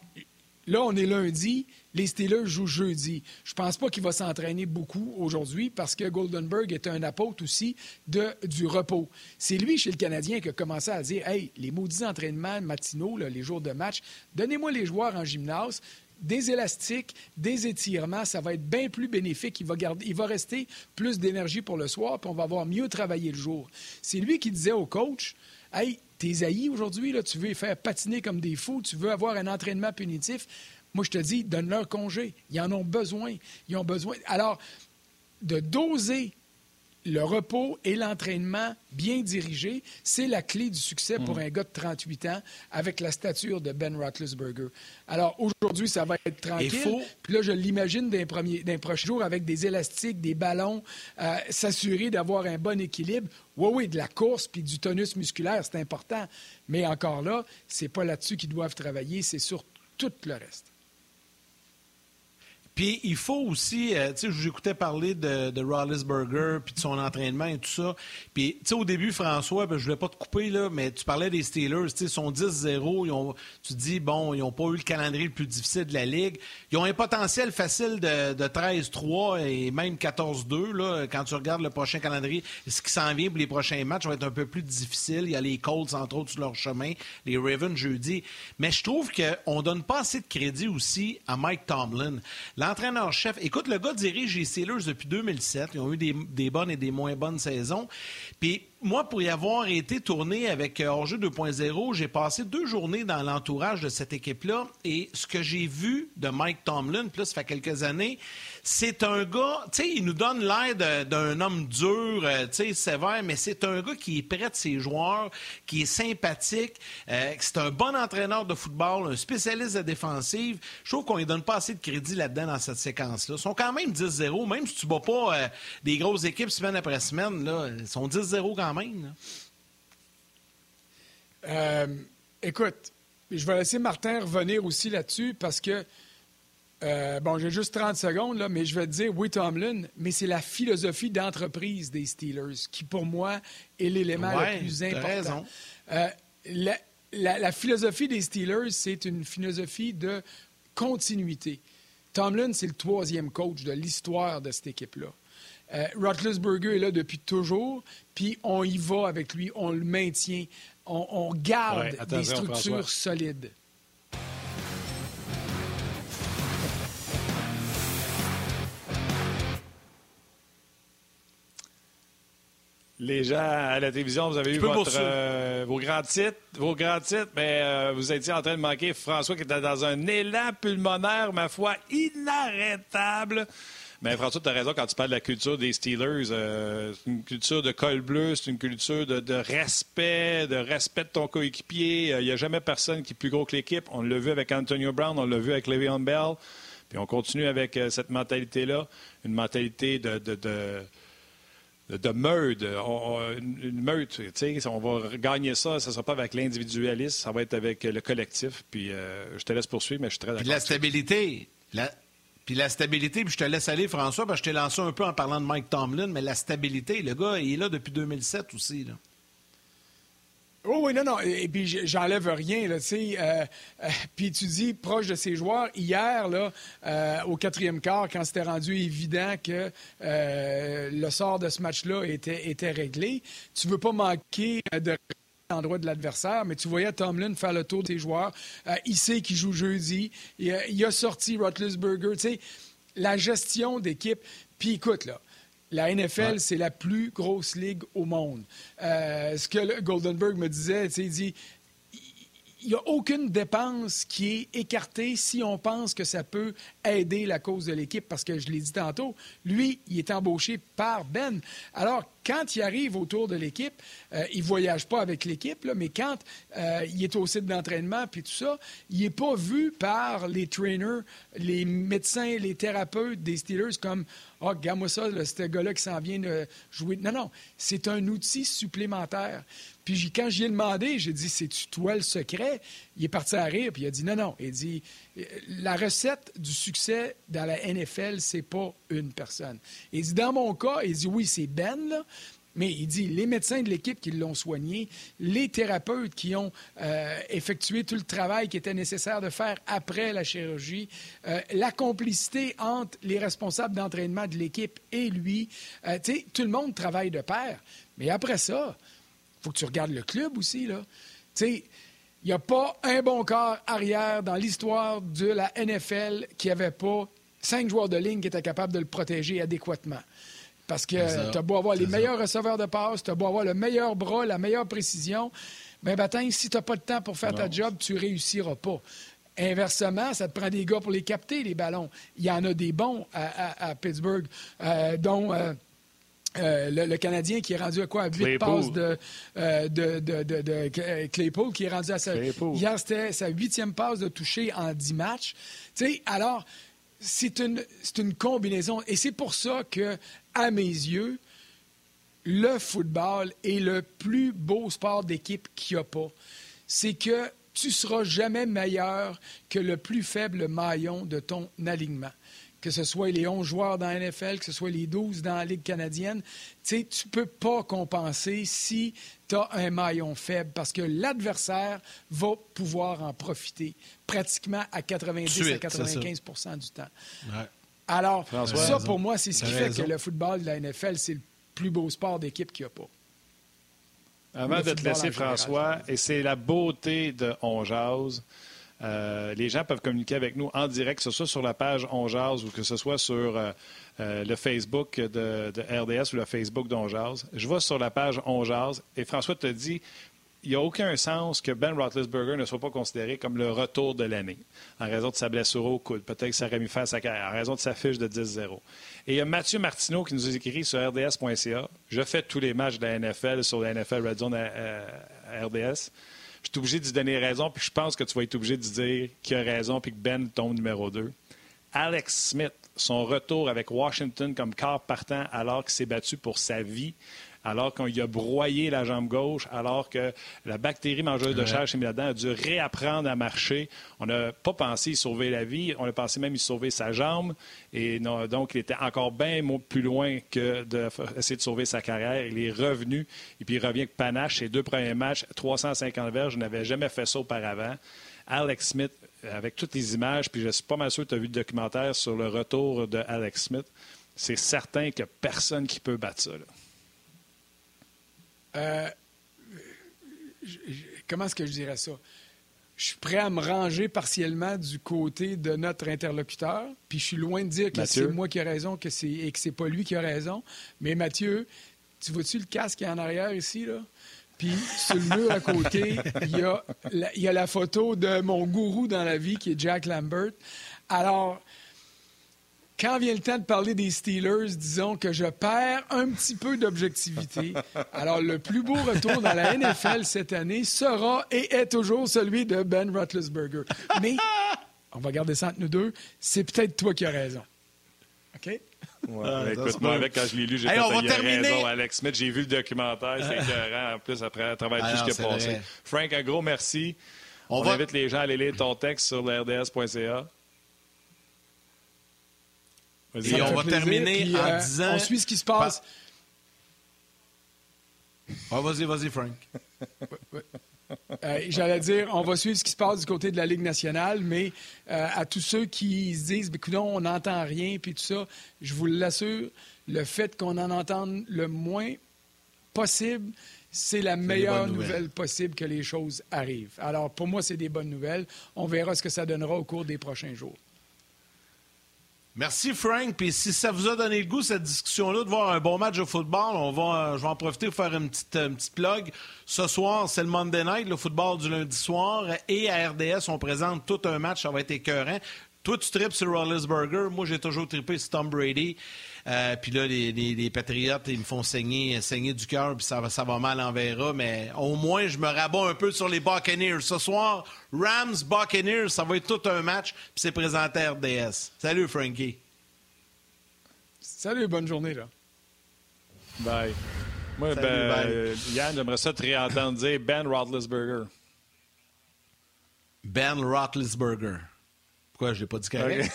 là, on est lundi. Les Steelers jouent jeudi. Je ne pense pas qu'il va s'entraîner beaucoup aujourd'hui parce que Goldenberg est un apôtre aussi de, du repos. C'est lui, chez le Canadien, qui a commencé à dire Hey, les maudits entraînements matinaux, les jours de match, donnez-moi les joueurs en gymnase des élastiques, des étirements, ça va être bien plus bénéfique. Il va, garder, il va rester plus d'énergie pour le soir, puis on va avoir mieux travaillé le jour. C'est lui qui disait au coach Hey, tes haïs aujourd'hui, tu veux faire patiner comme des fous, tu veux avoir un entraînement punitif. Moi, je te dis, donne-leur congé. Ils en ont besoin. Ils ont besoin. Alors, de doser le repos et l'entraînement bien dirigé, c'est la clé du succès pour mm. un gars de 38 ans avec la stature de Ben Roethlisberger. Alors aujourd'hui, ça va être tranquille. Puis là, je l'imagine d'un prochain jour avec des élastiques, des ballons, euh, s'assurer d'avoir un bon équilibre. Oui, oui, de la course puis du tonus musculaire, c'est important. Mais encore là, c'est pas là-dessus qu'ils doivent travailler, c'est sur tout le reste. Puis il faut aussi, euh, tu sais, j'écoutais parler de, de Burger, puis de son entraînement et tout ça. Puis, tu sais, au début, François, ben, je voulais pas te couper, là, mais tu parlais des Steelers, tu sais, ils sont 10-0. Tu te dis, bon, ils n'ont pas eu le calendrier le plus difficile de la Ligue. Ils ont un potentiel facile de, de 13-3 et même 14-2, là, quand tu regardes le prochain calendrier. Ce qui s'en vient pour les prochains matchs va être un peu plus difficile. Il y a les Colts, entre autres, sur leur chemin, les Ravens jeudi. Mais je trouve qu'on donne pas assez de crédit aussi à Mike Tomlin l'entraîneur-chef, écoute, le gars dirige les Steelers depuis 2007. Ils ont eu des, des bonnes et des moins bonnes saisons. Puis moi, pour y avoir été tourné avec Orgeux 2.0, j'ai passé deux journées dans l'entourage de cette équipe-là. Et ce que j'ai vu de Mike Tomlin, plus ça fait quelques années, c'est un gars, tu sais, il nous donne l'air d'un homme dur, euh, tu sais, sévère, mais c'est un gars qui est près de ses joueurs, qui est sympathique, euh, c'est un bon entraîneur de football, un spécialiste de défensive. Je trouve qu'on ne donne pas assez de crédit là-dedans dans cette séquence-là. Ils sont quand même 10-0, même si tu ne bats pas euh, des grosses équipes semaine après semaine, là, ils sont 10-0 quand euh, écoute, je vais laisser Martin revenir aussi là-dessus parce que, euh, bon, j'ai juste 30 secondes, là, mais je vais te dire, oui, Tomlin, mais c'est la philosophie d'entreprise des Steelers qui, pour moi, est l'élément le plus important. Raison. Euh, la, philosophie des Steelers, c'est une philosophie de continuité. Tomlin, c'est le troisième coach de l'histoire de cette équipe-là. Euh, Roethlisberger est là depuis toujours, puis on y va avec lui, on le maintient, on, garde des structures solides. Les gens à la télévision, vous avez eu euh, vos grands titres, vos grands titres, mais euh, vous étiez en train de manquer François qui était dans un élan pulmonaire, ma foi, inarrêtable. Mais François, tu as raison quand tu parles de la culture des Steelers. Euh, c'est une culture de col bleu, c'est une culture de, respect, de respect de ton coéquipier. Il n'y a jamais personne qui est plus gros que l'équipe. On l'a vu avec Antonio Brown, on l'a vu avec Le'Veon Bell. Puis on continue avec cette mentalité-là, une mentalité de de meute, une, meute. On va gagner ça, ça ne sera pas avec l'individualisme, ça va être avec le collectif. Puis euh, je te laisse poursuivre, mais je suis très d'accord. La stabilité. La... Puis la stabilité, puis je te laisse aller, François, parce que je t'ai lancé un peu en parlant de Mike Tomlin, mais la stabilité, le gars, il est là depuis 2007 aussi. Là. Oh oui, non, non. Et, puis, j'enlève rien, là, tu sais. Euh, euh, puis tu dis, proche de ses joueurs, hier, là, euh, au quatrième quart, quand c'était rendu évident que le sort de ce match-là était, était réglé, tu veux pas manquer de l'endroit de l'adversaire, mais tu voyais Tomlin faire le tour des joueurs. il sait qu'il joue jeudi. Il, il a sorti Roethlisberger. Tu sais, la gestion d'équipe. Puis écoute, là, la NFL, c'est la plus grosse ligue au monde. Euh, ce que Goldenberg me disait, il dit il n'y a aucune dépense qui est écartée si on pense que ça peut aider la cause de l'équipe, parce que je l'ai dit tantôt, lui, il est embauché par Ben. Alors, quand il arrive autour de l'équipe, euh, il ne voyage pas avec l'équipe, mais quand euh, il est au site d'entraînement puis tout ça, il n'est pas vu par les trainers, les médecins, les thérapeutes des Steelers comme Ah, oh, regarde-moi ça, ce gars-là qui s'en vient de jouer. Non, non, c'est un outil supplémentaire. Puis quand j'y ai demandé, j'ai dit, c'est-tu toi le secret? Il est parti à rire, puis il a dit, non, non. Il dit, la recette du succès dans la NFL, c'est pas une personne. Il dit, dans mon cas, il dit, oui, c'est Ben, là, mais il dit les médecins de l'équipe qui l'ont soigné, les thérapeutes qui ont euh, effectué tout le travail qui était nécessaire de faire après la chirurgie, euh, la complicité entre les responsables d'entraînement de l'équipe et lui. Euh, tout le monde travaille de pair. Mais après ça, faut que tu regardes le club aussi. Là. Tu sais, il n'y a pas un bon corps arrière dans l'histoire de la NFL qui n'avait pas cinq joueurs de ligne qui étaient capables de le protéger adéquatement. Parce que tu as beau avoir les meilleurs receveurs de passe, tu as beau avoir le meilleur bras, la meilleure précision, mais ben, si tu n'as pas de temps pour faire ta job, tu ne réussiras pas. Inversement, ça te prend des gars pour les capter, les ballons. Il y en a des bons à, Pittsburgh, euh, dont... Euh, euh, le, Canadien qui est rendu à quoi? À 8 passes de, euh, de, de, de, Claypool, qui est rendu à sa... Hier, c'était sa huitième passe de toucher en 10 matchs. sais, alors, c'est une, une combinaison. Et c'est pour ça que, à mes yeux, le football est le plus beau sport d'équipe qu'il n'y a pas. C'est que tu seras jamais meilleur que le plus faible maillon de ton alignement que ce soit les 11 joueurs dans la NFL, que ce soit les 12 dans la Ligue canadienne, tu ne peux pas compenser si tu as un maillon faible parce que l'adversaire va pouvoir en profiter pratiquement à 90 à 95% du temps. Alors, ça, pour moi, c'est ce qui fait que le football de la NFL, c'est le plus beau sport d'équipe qu'il n'y a pas. Avant de te laisser, François, et c'est la beauté de On euh, les gens peuvent communiquer avec nous en direct, que ce soit sur la page On ou que ce soit sur euh, euh, le Facebook de, RDS ou le Facebook d'On Je vais sur la page On et François te dit il n'y a aucun sens que Ben Roethlisberger ne soit pas considéré comme le retour de l'année en raison de sa blessure au coude. Peut-être que ça à sa carrière en raison de sa fiche de 10-0. Et il y a Mathieu Martineau qui nous écrit sur rds.ca. Je fais tous les matchs de la NFL sur la NFL Red Zone RDS je suis obligé de lui donner raison, puis je pense que tu vas être obligé de dire qu'il a raison, puis que Ben tombe numéro 2. Alex Smith son retour avec Washington comme quart partant alors qu'il s'est battu pour sa vie alors qu'on lui a broyé la jambe gauche, alors que la bactérie mangeuse de chair chez Miladan a dû réapprendre à marcher. On n'a pas pensé y sauver la vie, on a pensé même y sauver sa jambe. Et donc, il était encore bien plus loin que d'essayer de, sauver sa carrière. Il est revenu, et puis il revient avec panache. Ses deux premiers matchs, 350 verges, je n'avais jamais fait ça auparavant. Alex Smith, avec toutes les images, puis je suis pas mal sûr que tu as vu le documentaire sur le retour de Alex Smith. C'est certain qu'il n'y a personne qui peut battre ça. Euh, comment est-ce que je dirais ça? Je suis prêt à me ranger partiellement du côté de notre interlocuteur, puis je suis loin de dire que c'est moi qui ai raison que et que c'est pas lui qui a raison. Mais Mathieu, tu vois-tu le casque qui est en arrière ici, là? Puis sur le mur à côté, il y, a il y a la photo de mon gourou dans la vie qui est Jack Lambert. Alors, quand vient le temps de parler des Steelers, disons que je perds un petit peu d'objectivité. Alors, le plus beau retour dans la NFL cette année sera et est toujours celui de Ben Roethlisberger. Mais, on va garder ça entre nous deux, c'est peut-être toi qui as raison. OK? Ouais, ah, écoute, moi, avec, quand je l'ai lu, j'ai hey, raison, Alex Smith. J'ai vu le documentaire, c'est écœurant. En plus, après, à travers tout ce qui est passé. Frank, un gros merci. On, invite les gens à aller lire ton texte sur l'RDS.ca. Et on va terminer en euh, disant. On suit ce qui se passe. Ah, vas-y, vas-y, Frank. Euh, j'allais dire, on va suivre ce qui se passe du côté de la Ligue nationale, mais euh, à tous ceux qui se disent, ben, non, on n'entend rien, puis tout ça, je vous l'assure, le fait qu'on en entende le moins possible, c'est la meilleure nouvelle possible que les choses arrivent. Alors, pour moi, c'est des bonnes nouvelles. On verra ce que ça donnera au cours des prochains jours. Merci Frank. Puis si ça vous a donné le goût, cette discussion-là, de voir un bon match de football, on va, euh, je vais en profiter pour faire une petite, une petite plug. Ce soir, c'est le Monday Night, le football du lundi soir. Et à RDS, on présente tout un match. Ça va être écœurant. Toi, tu tripes sur Burger. Moi, j'ai toujours trippé sur Tom Brady. Euh, puis là, les, Patriotes, ils me font saigner, saigner du cœur, puis ça va, ça va mal en verra. Mais au moins, je me rabats un peu sur les Buccaneers. Ce soir, Rams, Buccaneers, ça va être tout un match, puis c'est présenté à RDS. Salut, Frankie. Salut, bonne journée, là. Bye. Moi, ben, Yann, j'aimerais ça te réentendre dire Ben Roethlisberger. Ben Roethlisberger. Pourquoi je l'ai pas dit correct?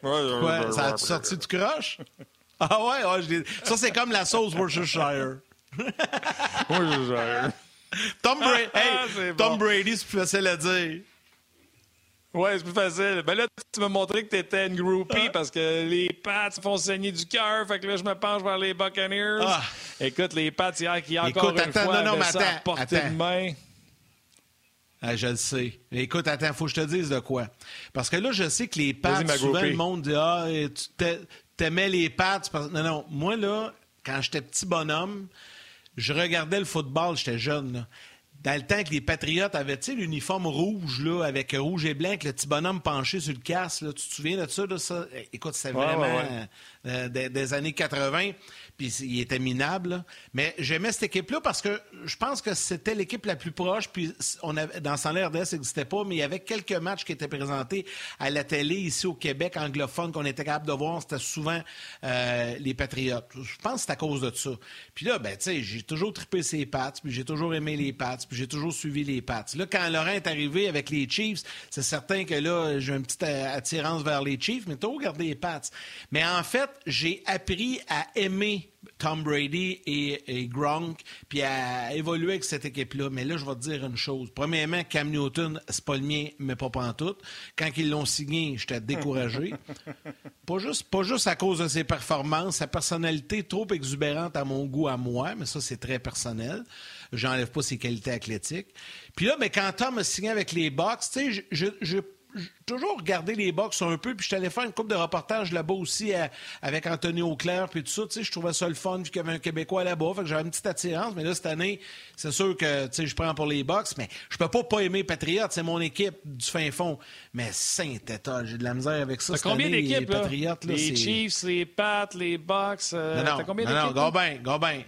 Quoi? Ça a sorti du croche? Ah ouais, ouais je ça c'est comme la sauce Worcestershire. Worcestershire. Tom, Brady, hey, Tom Brady, c'est plus facile à dire. Ouais, c'est plus facile. Ben là, tu m'as montré que t'étais une groupie ah. parce que les Pats font saigner du cœur. Fait que là, je me penche vers les Buccaneers. Ah. Écoute, les Pats, hier, qui encore Écoute, une fois, non, non, ça attends, à de main. Ah, je le sais. Écoute, attends, faut que je te dise de quoi. Parce que là, je sais que les pattes, souvent, le monde dit Ah, tu t'aimais les pattes. Non, non. Moi, là, quand j'étais petit bonhomme, je regardais le football, j'étais jeune. Là. Dans le temps que les Patriotes avaient l'uniforme rouge là, avec rouge et blanc, avec le petit bonhomme penché sur le casque, là, tu te souviens de ça? Ça? Écoute, c'est vraiment euh, des, années 80 puis il était minable. Mais j'aimais cette équipe-là parce que je pense que c'était l'équipe la plus proche. Puis on avait, dans son RDS, ça n'existait pas, mais il y avait quelques matchs qui étaient présentés à la télé ici au Québec anglophone qu'on était capable de voir. C'était souvent euh, les Patriotes. Je pense que c'est à cause de ça. Puis là, ben, tu sais, j'ai toujours trippé ses pattes, puis j'ai toujours aimé les pattes, puis j'ai toujours suivi les pattes. Là, quand Laurent est arrivé avec les Chiefs, c'est certain que là, j'ai une petite attirance vers les Chiefs, mais toujours gardé les pattes. Mais en fait, j'ai appris à aimer Tom Brady et, Gronk, puis à évoluer avec cette équipe-là. Mais là, je vais te dire une chose. Premièrement, Cam Newton, c'est pas le mien, mais pas tout. Quand ils l'ont signé, j'étais découragé. pas, juste, pas juste à cause de ses performances, sa personnalité trop exubérante à mon goût, à moi, mais ça, c'est très personnel. J'enlève pas ses qualités athlétiques. Puis là, mais quand Tom a signé avec les Bucks, tu sais, je, je toujours regardé les box un peu, puis je suis allé faire une coupe de reportage là-bas aussi avec Anthony Auclair, puis tout ça. Tu sais, je trouvais ça le fun, vu qu'il y avait un Québécois là-bas. Fait que j'avais une petite attirance. Mais là, cette année, c'est sûr que tu sais, je prends pour les box, mais je peux pas pas aimer Patriote. C'est mon équipe du fin fond. Mais Saint-État, j'ai de la misère avec ça. T'as combien d'équipes, là? Les Chiefs, les Pats, les Bucks. Euh, non, non, combien non, non, Gobin, Gobin.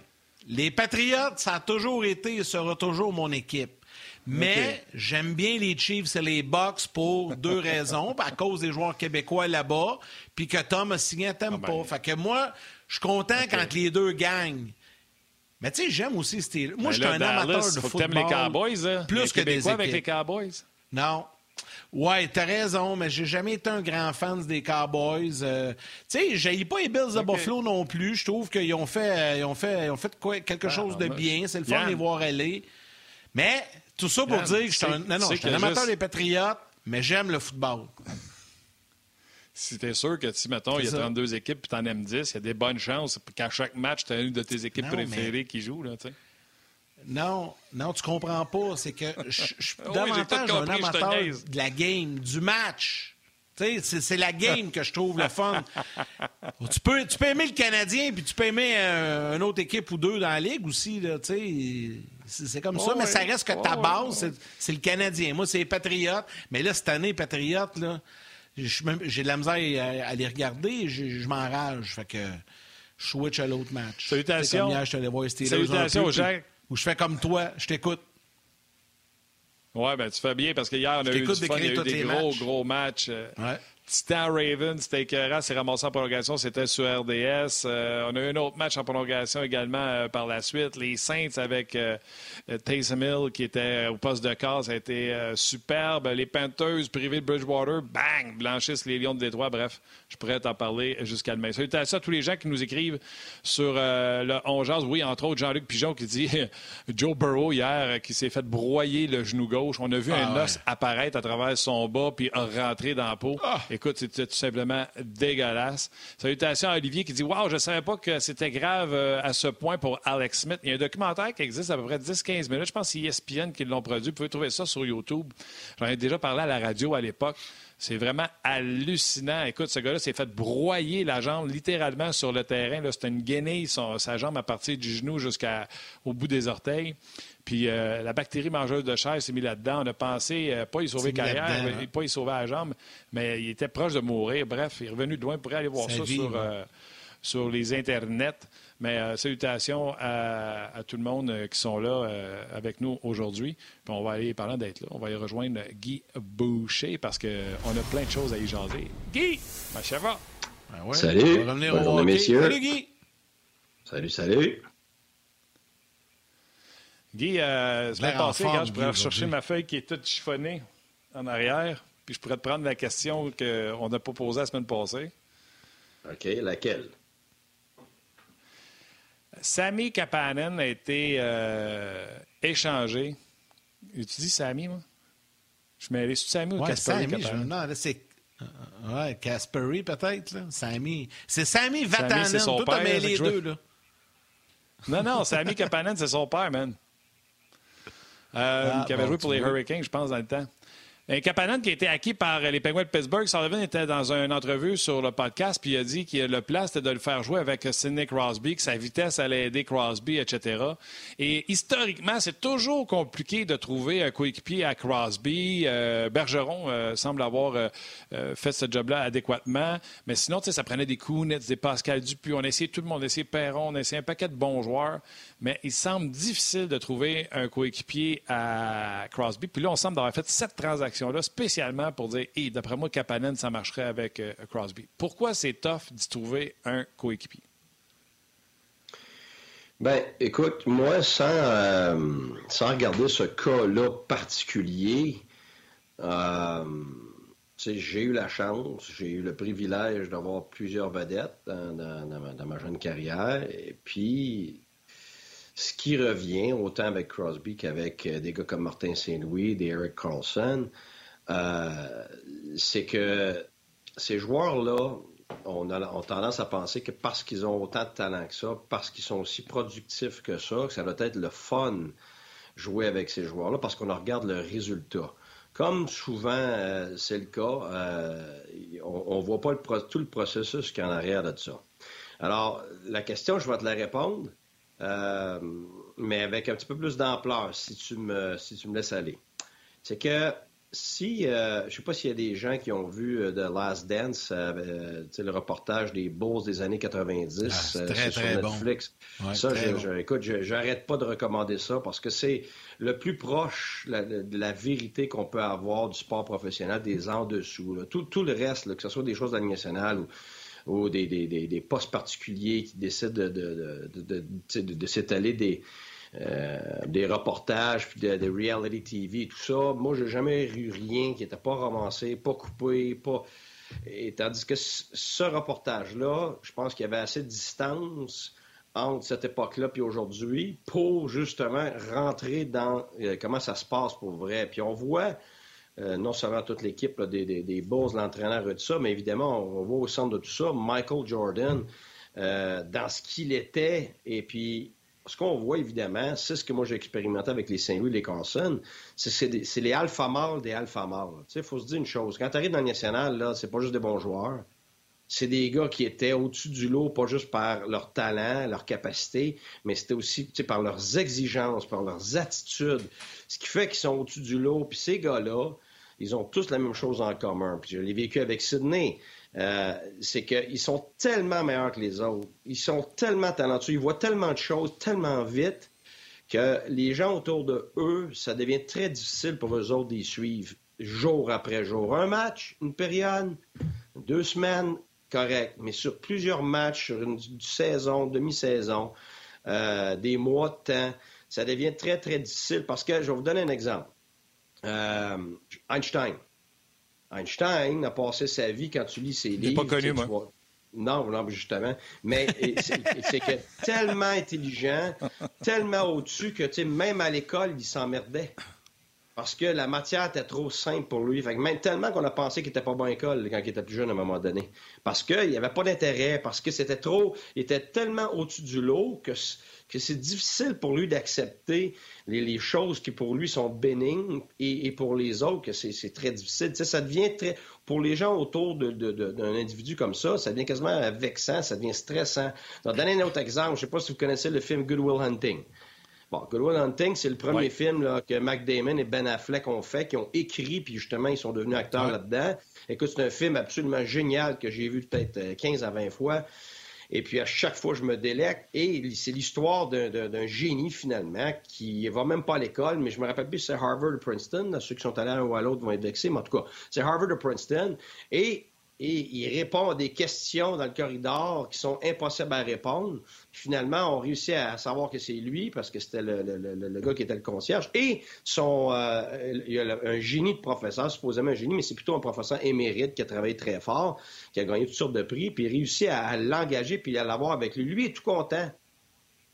Les Patriotes, ça a toujours été et sera toujours mon équipe. Mais j'aime bien les Chiefs et les Bucks pour deux raisons. À cause des joueurs québécois là-bas, puis que Tom a signé à Tempo. Ah ben. Fait que moi, je suis content quand les deux gagnent. Mais tu sais, j'aime aussi Steelers. Moi, ben je suis un amateur de faut football. Que les Cowboys, hein? Plus que des équipes. avec les Cowboys? Non. Ouais, t'as raison, mais j'ai jamais été un grand fan des Cowboys. Euh, tu sais, j'ai pas les Bills de Buffalo non plus. Je trouve qu'ils ont fait, euh, ils ont fait, ils ont fait quoi, quelque ah, chose de bien. C'est le fun de les voir aller. Mais tout ça pour dire que je suis un, non, non, je suis un amateur des Patriotes, mais j'aime le football. Si t'es sûr que si, mettons, il y a 32 équipes et t'en aimes 10, il y a des bonnes chances qu'à chaque match, tu as une de tes équipes préférées qui joue, là, tu sais. Non, non, tu comprends pas. C'est que je suis davantage un amateur de la game, du match. C'est la game que je trouve le fun. tu, peux, tu peux aimer le Canadien, puis tu peux aimer euh, une autre équipe ou deux dans la ligue aussi. C'est comme ça, mais ça reste que ta base, c'est le Canadien. Moi, c'est les Patriotes. Mais là, cette année, Patriotes, j'ai de la misère à, les regarder. Je, m'enrage. Fait que je switch à l'autre match. Salutations. Hier, je voir Salutations, Jacques. Ou je fais comme toi, je t'écoute. Oui, ben tu fais bien parce qu'hier, on a eu du fun, il y a eu des gros, gros matchs. Euh, ouais. Titan Ravens, c'était écœurant, c'est ramassé en prolongation, c'était sur RDS. Euh, on a eu un autre match en prolongation également euh, par la suite. Les Saints avec euh, Taysom Hill qui était au poste de cas, ça a été superbe. Les Panthers privés de Bridgewater, bang, blanchissent les Lions de Détroit. Bref, je pourrais t'en parler jusqu'à demain. Salutations à tous les gens qui nous écrivent sur le 11 Oui, entre autres, Jean-Luc Pigeon qui dit Joe Burrow hier qui s'est fait broyer le genou gauche. On a vu un ah os apparaître à travers son bas puis rentrer dans la peau. Ah. Écoute, c'était tout simplement dégueulasse. Salutations à Olivier qui dit Waouh, je ne savais pas que c'était grave euh, à ce point pour Alex Smith. Il y a un documentaire qui existe à peu près 10-15 minutes. Je pense que c'est ESPN qui l'ont produit. Vous pouvez trouver ça sur YouTube. J'en ai déjà parlé à la radio à l'époque. C'est vraiment hallucinant. Écoute, ce gars-là s'est fait broyer la jambe littéralement sur le terrain. C'était une guenille, sa jambe à partir du genou jusqu'au bout des orteils. Puis euh, la bactérie mangeuse de chair s'est mise là-dedans. On a pensé, euh, pas y sauver carrière, hein. pas y sauver la jambe, mais il était proche de mourir. Bref, il est revenu de loin pour aller voir ça, sur, euh, sur, les internets. Mais salutations à, tout le monde qui sont là avec nous aujourd'hui. Puis on va aller, parlant d'être là, on va y rejoindre Guy Boucher parce qu'on a plein de choses à y jaser. Guy, ma ça va? Ben salut. Bonjour, messieurs. Salut, Guy. Salut, salut. Guy, euh, semaine passée, je pourrais rechercher ma feuille qui est toute chiffonnée en arrière, puis je pourrais te prendre la question qu'on n'a pas posée la semaine passée. OK, laquelle? Sammy Kapanen a été euh, échangé. Tu dis Sammy, moi? Je m'allais sur Sammy ou Kasperi Kapanen? Non, là, c'est... Ouais, Kasperi, peut-être, là. Sammy. C'est Sammy Vatanen. c'est son père. les deux, là. Non, non, Sammy Kapanen, c'est son père, man. Euh, ah, qui avait joué pour les Hurricanes, je pense, dans le temps. Un Kapanen qui a été acquis par les Penguins de Pittsburgh. Sullivan était dans une entrevue sur le podcast, puis il a dit que le plan, c'était de le faire jouer avec Sidney Crosby, que sa vitesse allait aider Crosby, etc. Et historiquement, c'est toujours compliqué de trouver un coéquipier à Crosby. Euh, Bergeron euh, semble avoir euh, fait ce job-là adéquatement. Mais sinon, ça prenait des Kunitz, des Pascal Dupuis. On a essayé tout le monde. On a essayé Perron, on a essayé un paquet de bons joueurs. Mais il semble difficile de trouver un coéquipier à Crosby. Puis là, on semble avoir fait cette transaction-là spécialement pour dire, hey, d'après moi, Kapanen, ça marcherait avec euh, Crosby. Pourquoi c'est tough d'y trouver un coéquipier? Ben, écoute, moi, sans, euh, sans regarder ce cas-là particulier, euh, j'ai eu la chance, j'ai eu le privilège d'avoir plusieurs vedettes dans, dans, ma jeune carrière. Et puis, ce qui revient, autant avec Crosby qu'avec des gars comme Martin Saint-Louis, des Eric Carlson, euh, c'est que ces joueurs-là on a, tendance à penser que parce qu'ils ont autant de talent que ça, parce qu'ils sont aussi productifs que ça, que ça doit être le fun jouer avec ces joueurs-là, parce qu'on regarde le résultat. Comme souvent euh, c'est le cas, on ne voit pas tout le processus qui est en arrière de ça. Alors, la question, je vais te la répondre. Euh, mais avec un petit peu plus d'ampleur, si tu me, si tu me laisses aller. C'est que si, euh, je sais pas s'il y a des gens qui ont vu euh, The Last Dance, euh, le reportage des Bulls des années 90 ah, très, sur Netflix. ça, je, écoute, j'arrête pas de recommander ça parce que c'est le plus proche de la vérité qu'on peut avoir du sport professionnel, des en dessous. Tout, tout, le reste, que ce soit des choses nationale ou ou des, des, des, postes particuliers qui décident de, de, de, de s'étaler des, euh, des reportages, puis de, reality TV, tout ça. Moi, j'ai jamais eu rien qui n'était pas romancé, pas coupé, pas. Et tandis que ce reportage-là, je pense qu'il y avait assez de distance entre cette époque-là et aujourd'hui pour justement rentrer dans euh, comment ça se passe pour vrai. Puis on voit euh, non seulement toute l'équipe des, des, l'entraîneur et tout ça, mais évidemment, on voit au centre de tout ça Michael Jordan dans ce qu'il était et puis ce qu'on voit, évidemment, c'est ce que moi j'ai expérimenté avec les Saint-Louis et les Carson, c'est les alpha mâles des alpha mâles. Il faut se dire une chose. Quand tu arrives dans le national, là, c'est pas juste des bons joueurs. C'est des gars qui étaient au-dessus du lot, pas juste par leur talent, leur capacité, mais c'était aussi par leurs exigences, par leurs attitudes. Ce qui fait qu'ils sont au-dessus du lot. Puis ces gars-là, ils ont tous la même chose en commun. Puis je l'ai vécu avec Sydney. Euh, c'est qu'ils sont tellement meilleurs que les autres. Ils sont tellement talentueux, ils voient tellement de choses tellement vite que les gens autour de eux, ça devient très difficile pour eux autres d'y suivre jour après jour. Un match, une période, deux semaines, correct. Mais sur plusieurs matchs, sur une, saison, demi-saison, euh, des mois de temps, ça devient très, très difficile parce que, je vais vous donner un exemple. Euh, Einstein, Einstein a passé sa vie, quand tu lis ses livres... Je pas connu, moi. Non, non, justement. Mais c'est que tellement intelligent, tellement au-dessus que, même à l'école, il s'emmerdait. Parce que la matière était trop simple pour lui. Fait même tellement qu'on a pensé qu'il était pas bon à l'école quand il était plus jeune à un moment donné. Parce qu'il n'y avait pas d'intérêt, parce que c'était trop. Il était tellement au-dessus du lot que que c'est difficile pour lui d'accepter les, choses qui pour lui sont bénignes et, pour les autres que c'est très difficile. ça devient très pour les gens autour d'un individu comme ça, ça devient quasiment vexant, ça devient stressant. Vais donner un autre exemple. Je ne sais pas si vous connaissez le film Good Will Hunting. Bon, Good Will Hunting, c'est le premier film que Mac Damon et Ben Affleck ont fait, qui ont écrit, puis justement, ils sont devenus acteurs là-dedans. Écoute, c'est un film absolument génial que j'ai vu peut-être 15 à 20 fois. Et puis à chaque fois, je me délecte. Et c'est l'histoire d'un génie, finalement, qui va même pas à l'école, mais je me rappelle plus c'est Harvard ou Princeton. Ceux qui sont allés à un ou à l'autre vont être vexés, mais en tout cas, c'est Harvard ou Princeton. Et et il répond à des questions dans le corridor qui sont impossibles à répondre. Finalement, on réussit à savoir que c'est lui parce que c'était le, gars qui était le concierge. Et son, euh, il y a un génie de professeur, supposément un génie, mais c'est plutôt un professeur émérite qui a travaillé très fort, qui a gagné toutes sortes de prix, puis il réussit à, l'engager puis à l'avoir avec lui. Lui est tout content.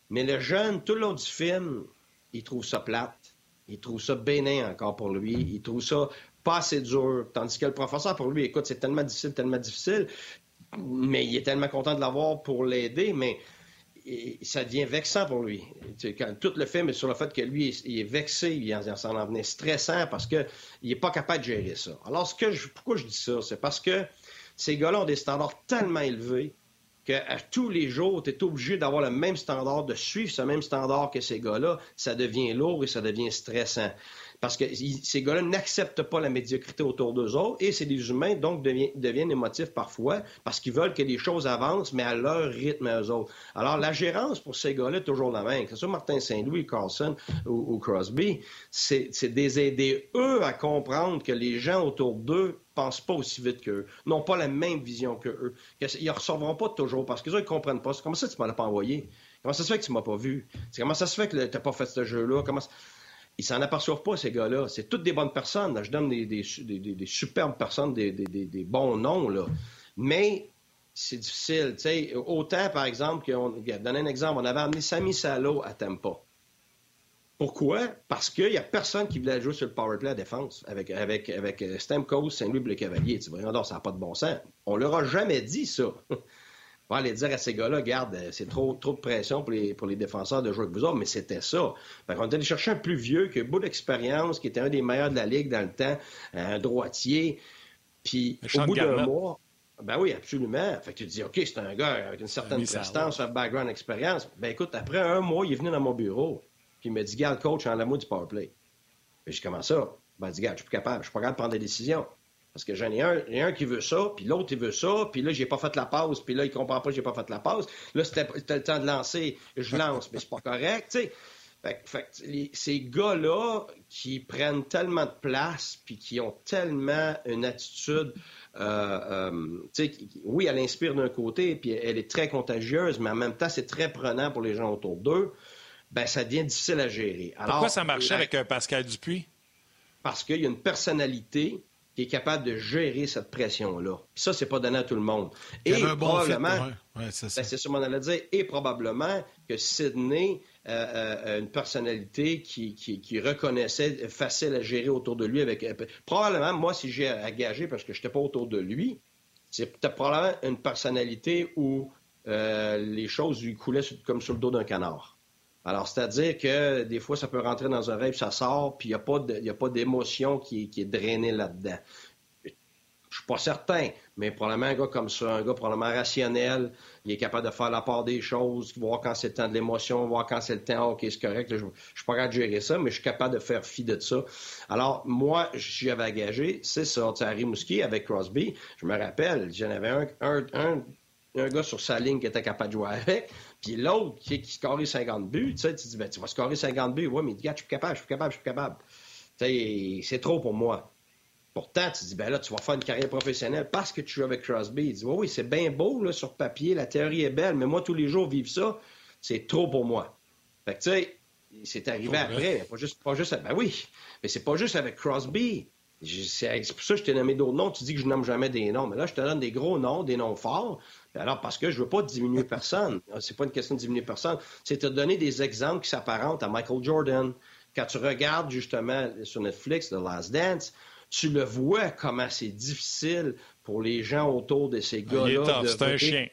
Mais le jeune, tout le long du film, il trouve ça plate. Il trouve ça bénin encore pour lui. Il trouve ça pas assez dur. Tandis que le professeur, pour lui, écoute, c'est tellement difficile, tellement difficile, mais il est tellement content de l'avoir pour l'aider, mais ça devient vexant pour lui. Quand tout le film est sur le fait que lui, il est vexé, il s'en en venait stressant parce qu'il n'est pas capable de gérer ça. Alors, ce que je, pourquoi je dis ça? C'est parce que ces gars-là ont des standards tellement élevés qu'à tous les jours, tu es obligé d'avoir le même standard, de suivre ce même standard que ces gars-là. Ça devient lourd et ça devient stressant. Parce que ces gars-là n'acceptent pas la médiocrité autour d'eux autres et c'est des humains, donc deviennent, émotifs parfois parce qu'ils veulent que les choses avancent, mais à leur rythme à eux autres. Alors, la gérance pour ces gars-là est toujours la même. Que ce soit Martin Saint-Louis, Carlson ou, Crosby, c'est des aider eux à comprendre que les gens autour d'eux pensent pas aussi vite qu'eux, n'ont pas la même vision qu'eux. Ils ne recevront pas toujours parce qu'ils ne comprennent pas. Comment ça, tu ne m'as pas envoyé? Comment ça se fait que tu m'as pas vu? Comment ça se fait que tu n'as pas fait ce jeu-là? Comment ils s'en aperçoivent pas, ces gars-là. C'est toutes des bonnes personnes. Je donne des, superbes personnes, des, bons noms, là. Mais c'est difficile. autant, par exemple, qu'on, donner un exemple, on avait amené Sami Salo à Tampa. Pourquoi? Parce qu'il n'y a personne qui voulait jouer sur le powerplay à défense avec, avec, avec euh, Stamkos, Saint-Louis, le Cavalier. Tu vois, ça n'a pas de bon sens. On leur a jamais dit ça. On va aller dire à ces gars-là, garde, euh, c'est trop, trop de pression pour les, pour les défenseurs de jouer avec vous autres, mais c'était ça. Fait on est allé chercher un plus vieux qui a beaucoup d'expérience, qui était un des meilleurs de la Ligue dans le temps, un droitier. Puis, au bout d'un mois, ben oui, absolument. Fait que tu te dis, OK, c'est un gars avec une certaine prestance, un background, expérience. Ben écoute, après un mois, il est venu dans mon bureau. Puis il m'a dit, garde coach, en la du powerplay. Puis je commence ça. Ben, dis, gars, je suis plus capable, je suis pas capable de prendre des décisions. Parce que j'en ai un, un qui veut ça, puis l'autre, il veut ça, puis là, j'ai pas fait la pause, puis là, il comprend pas que j'ai pas fait la pause. Là, c'était le temps de lancer, je lance, mais c'est pas correct, tu sais. Fait, ces gars-là qui prennent tellement de place, puis qui ont tellement une attitude, euh, euh, oui, elle inspire d'un côté, puis elle est très contagieuse, mais en même temps, c'est très prenant pour les gens autour d'eux. Ben, ça devient difficile à gérer. Pourquoi ça marchait avec euh, Pascal Dupuis? Parce qu'il y a une personnalité qui est capable de gérer cette pression-là. Ça, c'est pas donné à tout le monde. Et probablement, ben, c'est ce qu'on allait dire, et probablement que Sidney euh, euh, une personnalité qui, qui, reconnaissait facile à gérer autour de lui. Avec, probablement, moi, si j'ai engagé parce que je n'étais pas autour de lui, c'est probablement une personnalité où euh, les choses lui coulaient comme sur le dos d'un canard. Alors, c'est-à-dire que des fois, ça peut rentrer dans un rêve, ça sort, puis il n'y a pas d'émotion qui, est drainée là-dedans. Je suis pas certain, mais probablement un gars comme ça, un gars probablement rationnel, il est capable de faire la part des choses, voir quand c'est le temps de l'émotion, voir quand c'est le temps, OK, c'est correct, je, ne suis pas capable de gérer ça, mais je suis capable de faire fi de ça. Alors, moi, j'avais engagé, c'est ça, à Rimouski avec Crosby, je me rappelle, j'en avais un, un, un, gars sur sa ligne qui était capable de jouer avec, puis l'autre qui, qui scorait 50 buts, tu sais, tu dis, ben, tu vas scorer 50 buts, ouais, mais gars, je suis capable, je suis capable, je suis capable. C'est trop pour moi. Pourtant, tu dis, ben là, tu vas faire une carrière professionnelle parce que tu joues avec Crosby. Il dit, oui, oui, c'est bien beau là, sur papier, la théorie est belle, mais moi, tous les jours, vivre ça, c'est trop pour moi. Fait que, tu sais, c'est arrivé après. Pas juste, pas juste, ben oui, mais c'est pas juste avec Crosby. C'est pour ça que je t'ai nommé d'autres noms. Tu dis que je nomme jamais des noms. Mais là, je te donne des gros noms, des noms forts. Alors, parce que je veux pas diminuer personne. C'est pas une question de diminuer personne. C'est te donner des exemples qui s'apparentent à Michael Jordan. Quand tu regardes justement sur Netflix The Last Dance, tu le vois comment c'est difficile pour les gens autour de ces gars-là. C'est un chien.